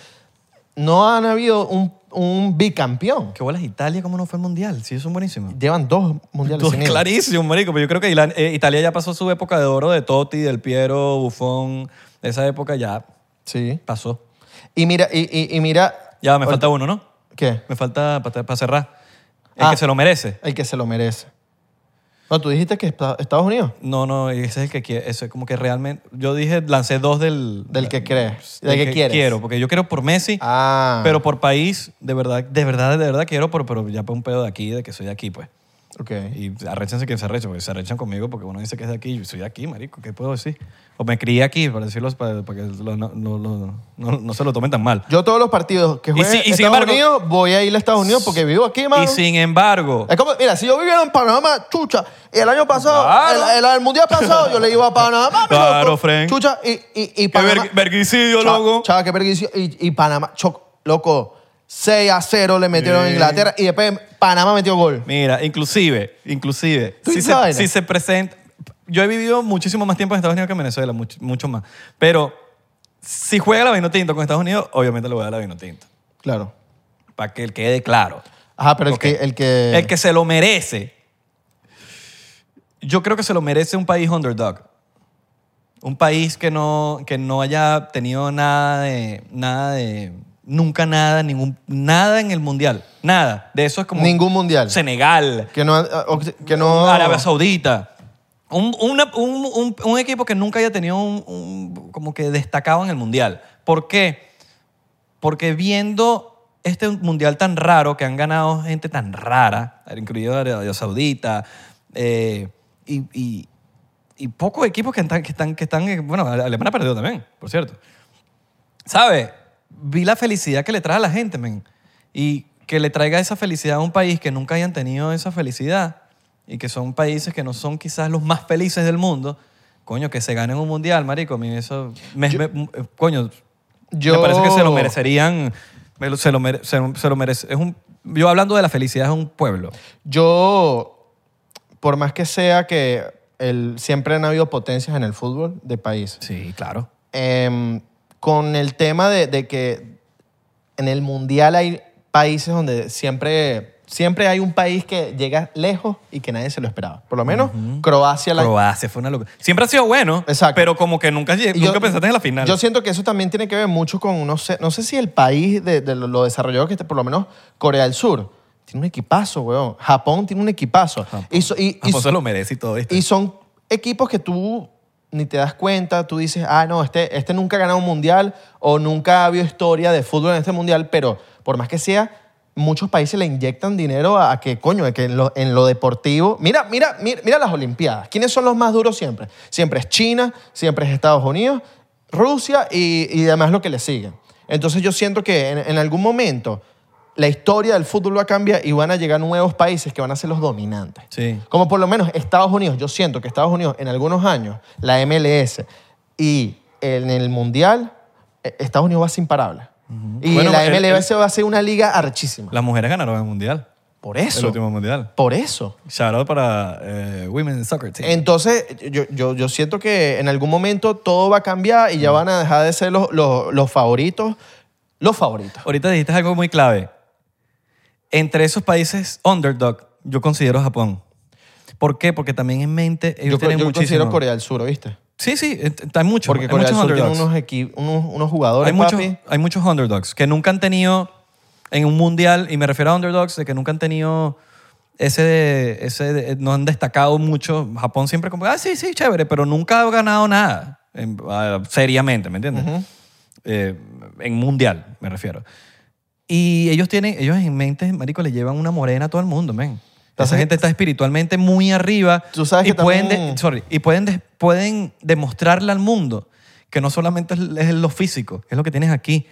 S2: no han habido un, un bicampeón.
S1: ¿Qué bolas Italia? ¿Cómo no fue el Mundial? Sí, son buenísimos.
S2: Llevan dos mundiales
S1: Todo
S2: sin ir.
S1: clarísimo, marico. Pero yo creo que eh, Italia ya pasó su época de oro de Totti, del Piero, Buffon. Esa época ya
S2: Sí.
S1: pasó.
S2: Y mira, y, y- y mira.
S1: Ya, me falta uno, ¿no?
S2: ¿Qué?
S1: Me falta para cerrar. El
S2: Ah.
S1: que se lo merece.
S2: El que se lo merece. No, tú dijiste que esta- Estados Unidos.
S1: No, no, ese es el que quiere. Ese es como que realmente. Yo dije, lancé dos del.
S2: Del que crees.
S1: del
S2: Del que quieres.
S1: Quiero, porque yo quiero por Messi,
S2: Ah.
S1: pero por país, de verdad, de verdad, de verdad quiero, por, pero ya por un pedo de aquí, de que soy de aquí, pues.
S2: Ok.
S1: Y arréchense quien se arreche, porque se arrechan conmigo porque uno dice que es de aquí. Yo soy de aquí, marico, ¿qué puedo decir? O me crié aquí, para decirlo, para, para que lo- no, no- no- no- no se lo tomen tan mal.
S2: Yo todos los partidos que
S1: Y
S2: jueguen
S1: si-
S2: en
S1: y sin
S2: Estados
S1: embargo-
S2: Unidos voy a ir a Estados Unidos porque vivo aquí, mano.
S1: Y sin embargo,
S2: Es como, mira, si yo viviera en Panamá, chucha, y el año pasado,
S1: Claro.
S2: el, el- el mundial pasado, yo le iba a Panamá, mi
S1: Claro,
S2: loco.
S1: Fren.
S2: Chucha, y, y, y
S1: qué
S2: Panamá.
S1: ver- verguicidio, loco.
S2: Chava, qué vergüenza. Y, y Panamá, choc, loco, 6 a 0 le metieron a. Inglaterra y después Panamá metió gol.
S1: Mira, inclusive, inclusive,
S2: ¿Tú
S1: si
S2: dices
S1: se,
S2: vaina?
S1: si se presenta... Yo he vivido muchísimo más tiempo en Estados Unidos que en Venezuela, mucho, mucho más. Pero si juega la vino tinto con Estados Unidos, obviamente le voy a dar la vino tinto.
S2: Claro.
S1: Para que quede claro.
S2: Ajá, pero el que... El que,
S1: El que se lo merece. Yo creo que se lo merece un país underdog. Un país que no, que no haya tenido nada de, nada de, nunca nada, ningún, nada en el mundial. Nada. De eso es como
S2: Ningún mundial.
S1: Senegal,
S2: Que no... o- Que no
S1: Arabia Saudita. Un, una- un- un- un equipo que nunca haya tenido un, como que destacado en el mundial. ¿Por qué? Porque viendo este mundial tan raro que han ganado gente tan rara, incluido Arabia Saudita, eh, y, y- y pocos equipos que están, que están, que están, eh, bueno, Alemania ha perdido también, por cierto. ¿Sabes? Vi la felicidad que le trae a la gente, men. Y que le traiga esa felicidad a un país que nunca hayan tenido esa felicidad y que son países que no son quizás los más felices del mundo. Coño, que se ganen un mundial, marico. A mí eso... me- me- coño,
S2: Yo-
S1: me parece que se lo merecerían... me Se lo, mere- se, se lo merece. Es un, yo hablando de la felicidad es un pueblo.
S2: Yo, por más que sea que el, siempre han habido potencias en el fútbol de país,
S1: Sí, claro.
S2: em, con el tema de, de que en el mundial hay países donde siempre, siempre hay un país que llega lejos y que nadie se lo esperaba. Por lo menos Croacia la,
S1: Croacia fue una locura. Siempre ha sido bueno,
S2: Exacto.
S1: pero como que nunca,
S2: Y yo-
S1: nunca pensaste en la final.
S2: Yo siento que eso también tiene que ver mucho con, no sé, no sé si el país de, de lo, lo desarrollado que esté, por lo menos Corea del Sur, tiene un equipazo, weón. Japón tiene un equipazo. Y, so- y- y
S1: Japón se lo merece y todo esto.
S2: y son equipos que tú ni te das cuenta, tú dices, ah, no, este, este nunca ha ganado un mundial o nunca ha habido historia de fútbol en este mundial, pero por más que sea, muchos países le inyectan dinero a, que, coño, que en lo, en lo deportivo. Mira, mira, mira, mira las Olimpiadas. ¿Quiénes son los más duros siempre? Siempre es China, siempre es Estados Unidos, Rusia y, y demás lo que le sigue. Entonces yo siento que en algún momento la historia del fútbol va a cambiar y van a llegar nuevos países que van a ser los dominantes.
S1: Sí.
S2: Como por lo menos Estados Unidos, yo siento que Estados Unidos en algunos años, la MLS y en el Mundial, eh, Estados Unidos va a ser imparable. Y
S1: Bueno,
S2: la
S1: el-
S2: MLS va a ser una liga arrechísima.
S1: Las mujeres ganaron el mundial.
S2: Por
S1: El
S2: eso.
S1: último mundial.
S2: Por eso.
S1: Shout out para eh, Women's Soccer Team.
S2: Entonces, yo, yo, yo siento que en algún momento todo va a cambiar y ya van a dejar de ser los, los, los favoritos. Los favoritos.
S1: Ahorita dijiste algo muy clave. Entre esos países underdog, yo considero Japón. ¿Por qué? Porque también en mente ellos
S2: Yo,
S1: tienen
S2: yo
S1: muchísimo.
S2: considero Corea del Sur, ¿viste?
S1: Sí, sí, eh, hay muchos.
S2: Porque
S1: hay
S2: Corea del Sur tiene
S1: underdogs.
S2: unos, equi- unos, unos jugadores,
S1: hay, muchos,
S2: papi.
S1: hay muchos underdogs que nunca han tenido en un mundial, y me refiero a underdogs de que nunca han tenido ese, de- ese de- no han destacado mucho. Japón siempre como, ah, sí, sí, chévere, pero nunca ha ganado nada, en- ah, seriamente, ¿me entiendes? Eh, en mundial, me refiero. Y ellos tienen, ellos en mente, marico, le llevan una morena a todo el mundo, men. Esa gente está espiritualmente muy arriba
S2: Tú sabes
S1: y,
S2: que
S1: pueden,
S2: también-
S1: de- sorry, y pueden, de- pueden demostrarle al mundo que no solamente es, es lo físico, es lo que tienes aquí.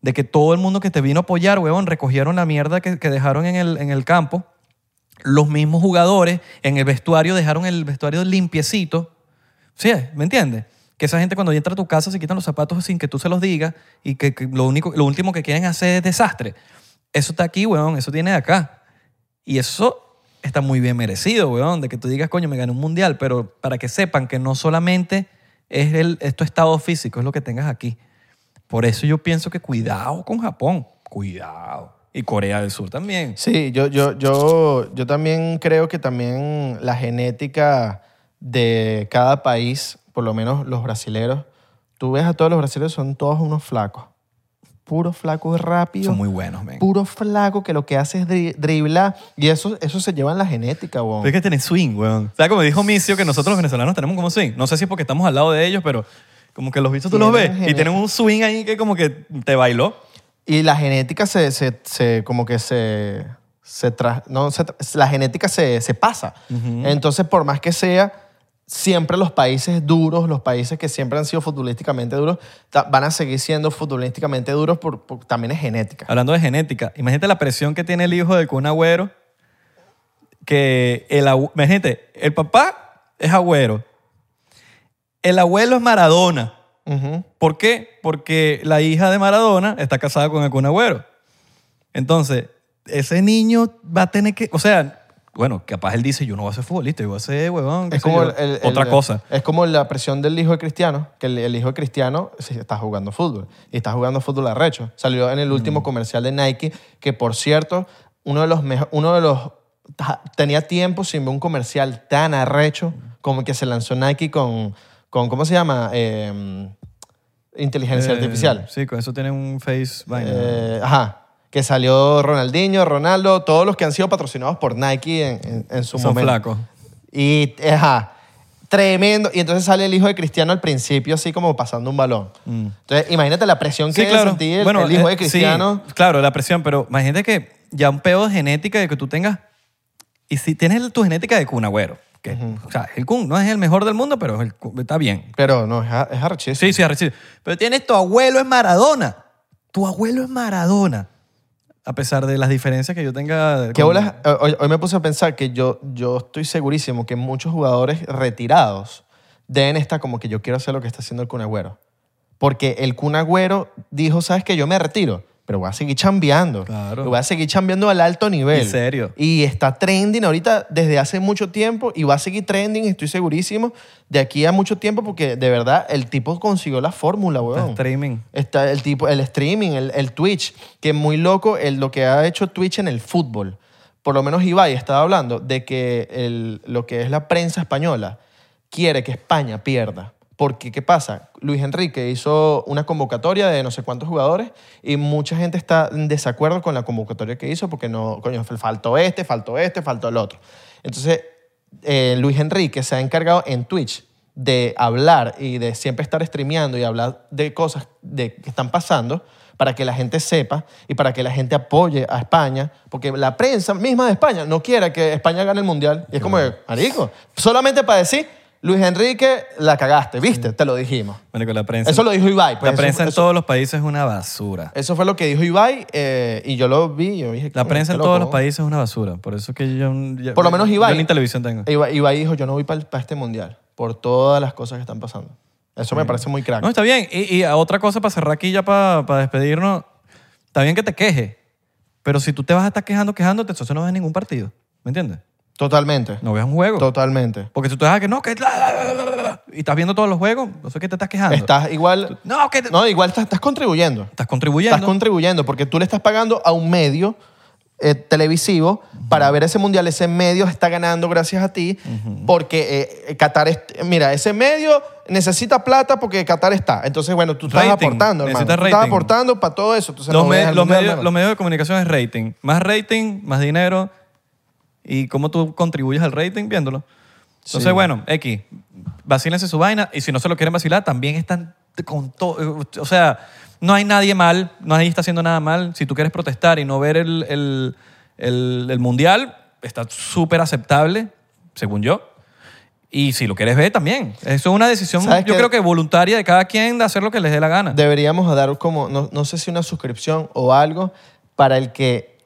S1: De que todo el mundo que te vino a apoyar, huevón, recogieron la mierda que, que dejaron en el, en el campo. Los mismos jugadores en el vestuario dejaron el vestuario limpiecito. ¿Sí? ¿Me entiendes? Que esa gente cuando entra a tu casa se quitan los zapatos sin que tú se los digas y que, lo, único, lo último que quieren hacer es desastre. Eso está aquí, weón. Eso tiene de acá. Y eso está muy bien merecido, weón. De que tú digas, coño, me gané un mundial. Pero para que sepan que no solamente es, el, es estado físico, es lo que tengas aquí. Por eso yo pienso que cuidado con Japón. Cuidado. Y Corea del Sur también.
S2: Sí, yo, yo, yo, yo también creo que también la genética de cada país, por lo menos los brasileros, tú ves a todos los brasileños, son todos unos flacos. Puros flacos rápidos.
S1: Son muy buenos, men.
S2: Puro flaco que lo que hace es dri- driblar. Y eso, eso se lleva en la genética, weón.
S1: Pero es que tienen swing, weón. O sea, como dijo Micio, que nosotros los venezolanos tenemos como swing. No sé si es porque estamos al lado de ellos, pero como que los bichos tú los ves y tienen un swing ahí que como que te bailó.
S2: Y la genética se, se, se- como que se, se tra- no, se tra- la genética se, se pasa. Entonces, por más que sea, siempre los países duros, los países que siempre han sido futbolísticamente duros, van a seguir siendo futbolísticamente duros por, por- también es genética.
S1: Hablando de genética, imagínate la presión que tiene el hijo del Kun Agüero, que el imagínate, el papá es Agüero, el abuelo es Maradona. ¿Por qué? Porque la hija de Maradona está casada con el Kun Agüero. Entonces, ese niño va a tener que, o sea, bueno, capaz él dice, yo no voy a ser futbolista, yo voy a ser, huevón, qué
S2: Es
S1: sé
S2: como,
S1: yo,
S2: el- el-
S1: otra
S2: el-
S1: cosa.
S2: es como la presión del hijo de Cristiano, que el, el hijo de Cristiano sí, está jugando fútbol y está jugando fútbol arrecho. Salió en el último comercial de Nike, que por cierto, uno de los mejo- uno de los ta- tenía tiempo sin ver un comercial tan arrecho como el que se lanzó Nike con, con ¿cómo se llama? Eh, inteligencia
S1: Eh,
S2: artificial.
S1: Sí, con eso tiene un face vaina.
S2: Eh, ajá. Que salió Ronaldinho, Ronaldo, todos los que han sido patrocinados por Nike en, en- en su
S1: Son
S2: momento.
S1: flacos.
S2: Y, ajá, tremendo. Y entonces sale el hijo de Cristiano al principio así como pasando un balón. Entonces, imagínate la presión que
S1: Mm.
S2: Debe sentir el, el hijo
S1: eh,
S2: de Cristiano.
S1: Sí, claro, la presión, pero imagínate que ya un pedo de genética de que tú tengas. Y si tienes tu genética de Kun Agüero, que, o sea, el Kun no es el mejor del mundo, pero es el Kun- está bien.
S2: Pero no, es, a- es arrechísimo.
S1: Sí, sí, arrechido. Pero tienes tu abuelo es Maradona. Tu abuelo es Maradona. A pesar de las diferencias que yo tenga.
S2: ¿Qué
S1: con-
S2: bolas? Hoy, hoy me puse a pensar que yo, yo estoy segurísimo que muchos jugadores retirados deben estar como que yo quiero hacer lo que está haciendo el Kun Agüero. Porque el Kun Agüero dijo, ¿sabes qué? Yo me retiro, pero voy a seguir chambeando.
S1: Claro.
S2: Voy a seguir chambeando al alto nivel.
S1: En serio.
S2: Y está trending ahorita desde hace mucho tiempo y va a seguir trending, estoy segurísimo, de aquí a mucho tiempo porque de verdad el tipo consiguió la fórmula, weón.
S1: streaming.
S2: Está el tipo, el streaming, el, el Twitch, que es muy loco el, lo que ha hecho Twitch en el fútbol. Por lo menos Ibai estaba hablando de que el- lo que es la prensa española quiere que España pierda. Porque, ¿qué pasa? Luis Enrique hizo una convocatoria de no sé cuántos jugadores y mucha gente está en desacuerdo con la convocatoria que hizo porque no, coño, faltó este, faltó este, faltó el otro. Entonces, eh, Luis Enrique se ha encargado en Twitch de hablar y de siempre estar streameando y hablar de cosas de, que están pasando para que la gente sepa y para que la gente apoye a España, porque la prensa misma de España no quiere que España gane el Mundial. Y es como, marico, solamente para decir, Luis Enrique, la cagaste, ¿viste? Te lo dijimos.
S1: La prensa,
S2: Eso lo dijo Ibai. pues,
S1: la
S2: eso-
S1: prensa en
S2: eso-
S1: todos los países es una basura.
S2: Eso fue lo que dijo Ibai eh, y yo lo vi y yo dije...
S1: La
S2: "Coño,
S1: prensa en todos
S2: loco".
S1: los países es una basura. Por eso que yo... yo-
S2: Por lo menos Ibai.
S1: Yo ni televisión tengo.
S2: Ibai, Ibai dijo, yo no voy para este mundial por todas las cosas que están pasando. Eso me parece muy crack.
S1: No, está bien. Y, y otra cosa para cerrar aquí ya para, despedirnos. Está bien que te quejes. Pero si tú te vas a estar quejando, quejándote, entonces no ves ningún partido. ¿Me entiendes?
S2: Totalmente.
S1: No ves un juego.
S2: Totalmente.
S1: Porque si tú dejas que no, que... Y estás viendo todos los juegos, no sé qué te estás quejando.
S2: Estás igual...
S1: No, que... te-
S2: No, igual estás, estás contribuyendo.
S1: Estás contribuyendo.
S2: Estás contribuyendo porque tú le estás pagando a un medio eh, televisivo para ver ese mundial. Ese medio está ganando gracias a ti porque eh, Qatar... es- mira, ese medio necesita plata porque Qatar está. Entonces, bueno, tú estás
S1: Rating.
S2: aportando, hermano.
S1: Necesitas
S2: Tú estás
S1: rating.
S2: aportando para todo eso. Entonces,
S1: los,
S2: no
S1: me-
S2: veas el
S1: los
S2: mundial,
S1: medios,
S2: hermano.
S1: los medios de comunicación es rating. Más rating, más dinero. ¿Y cómo tú contribuyes al rating viéndolo? Entonces,
S2: Sí.
S1: bueno, X, vacílense su vaina. Y si no se lo quieren vacilar, también están con todo. O sea, no hay nadie mal, nadie está haciendo nada mal. Si tú quieres protestar y no ver el, el- el- el mundial, está súper aceptable, según yo. Y si lo quieres ver, también. Eso es una decisión,
S2: ¿Sabes
S1: yo creo que voluntaria de cada quien de hacer lo que les dé la gana.
S2: Deberíamos dar como, no, no sé si una suscripción o algo para el que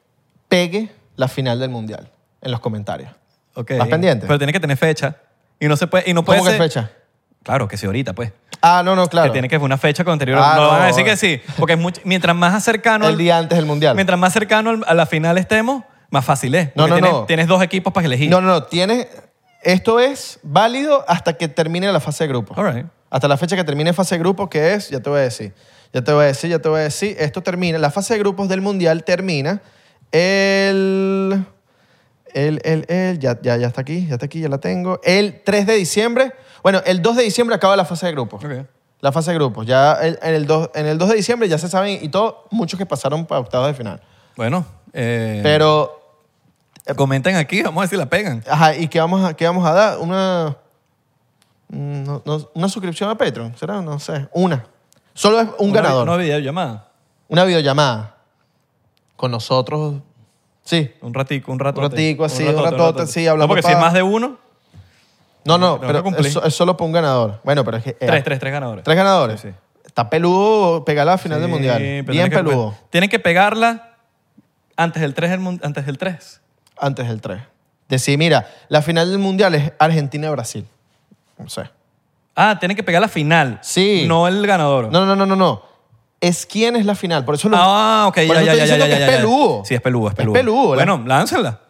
S2: pegue la final del mundial en los comentarios.
S1: Ok.
S2: ¿Estás pendiente?
S1: Pero tiene que tener fecha. Y no se puede. Y no puede
S2: ¿Cómo que
S1: ser-
S2: fecha?
S1: Claro, que sí, ahorita, pues.
S2: Ah, no, no, claro.
S1: Que tiene que ser una fecha con anterior.
S2: Ah,
S1: no,
S2: no.
S1: van a decir que sí. Porque es mucho- mientras más cercano.
S2: El día antes del mundial.
S1: Mientras más cercano al- a la final estemos, más fácil es.
S2: No,
S1: Porque
S2: no,
S1: tienes,
S2: no.
S1: Tienes dos equipos para elegir.
S2: No, no, no. Tienes, esto es válido hasta que termine la fase de grupos.
S1: All right.
S2: Hasta la fecha que termine fase de grupos, que es, ya te voy a decir. Ya te voy a decir, ya te voy a decir. Esto termina, la fase de grupos del mundial termina el. El, el, el, ya, ya, ya está aquí, ya está aquí, ya la tengo. El 3 de diciembre. Bueno, el 2 de diciembre acaba la fase de grupos.
S1: Ok.
S2: La fase de grupos. Ya el- en, el 2, en el 2 de diciembre ya se saben y todo, muchos que pasaron para octavos de final.
S1: Bueno. eh,
S2: Pero,
S1: Comenten aquí, vamos a ver si la pegan.
S2: ajá, ¿y qué vamos a, qué vamos a dar? Una, mm, no- no- una suscripción a Patreon, ¿será? No sé. Una. Solo es un
S1: Una-
S2: ganador.
S1: Una videollamada.
S2: Una videollamada con nosotros. Sí.
S1: Un ratico, un rato.
S2: Un ratico así, un ratote, sí, hablando
S1: No, porque si es más de uno,
S2: No, no,
S1: Tengo que
S2: pero
S1: cumplir.
S2: es, es solo para un ganador. Bueno, pero es que... era-
S1: tres, tres, tres ganadores.
S2: ¿Tres ganadores?
S1: Sí, sí.
S2: Está peludo pegarla a la final del
S1: Sí,
S2: mundial.
S1: pero
S2: Bien
S1: tienen que-
S2: peludo.
S1: tienen que pegarla antes del 3. Antes del 3.
S2: Antes del 3. Decir, mira, la final del mundial es Argentina-Brasil. No sé.
S1: Ah, tienen que pegar la final.
S2: Sí.
S1: No el ganador.
S2: No, no, no, no, no. Es quién es la final. Por eso lo...
S1: Ah, ok,
S2: Por
S1: ya,
S2: eso
S1: ya,
S2: estoy
S1: ya, ya,
S2: diciendo
S1: ya,
S2: que
S1: ya,
S2: es peludo.
S1: Sí, es peludo, es
S2: Es
S1: peludo.
S2: peludo, la-
S1: Bueno, láncenla.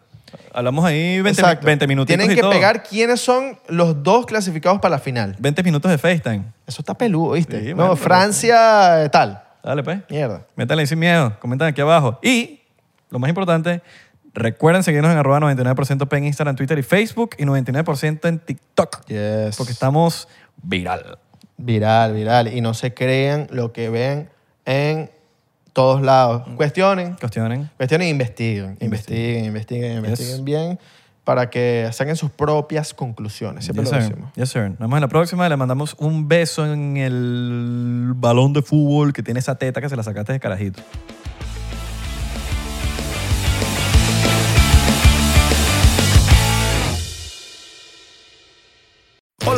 S1: Hablamos ahí 20,
S2: Exacto.
S1: 20 minutitos
S2: Tienen
S1: y
S2: que
S1: todo.
S2: pegar quiénes son los dos clasificados para la final.
S1: 20 minutos de FaceTime.
S2: Eso está peludo, ¿viste?
S1: Sí,
S2: no,
S1: bueno, pero-
S2: Francia, eh, tal.
S1: Dale, pues.
S2: Mierda.
S1: Métanle ahí sin miedo. Comentan aquí abajo. Y, lo más importante, recuerden seguirnos en arroba 99% P en Instagram, Twitter y Facebook y 99% en TikTok.
S2: Yes.
S1: Porque estamos viral.
S2: Viral, viral. Y no se crean lo que ven en todos lados. Cuestionen,
S1: Cuestionen.
S2: cuestionen e investiguen. Investiguen, investiguen, investiguen bien para que saquen sus propias conclusiones. Siempre
S1: Yes,
S2: lo
S1: sir.
S2: decimos.
S1: Yes, sir. Nos vemos en la próxima. Le mandamos un beso en el balón de fútbol que tiene esa teta que se la sacaste de carajito.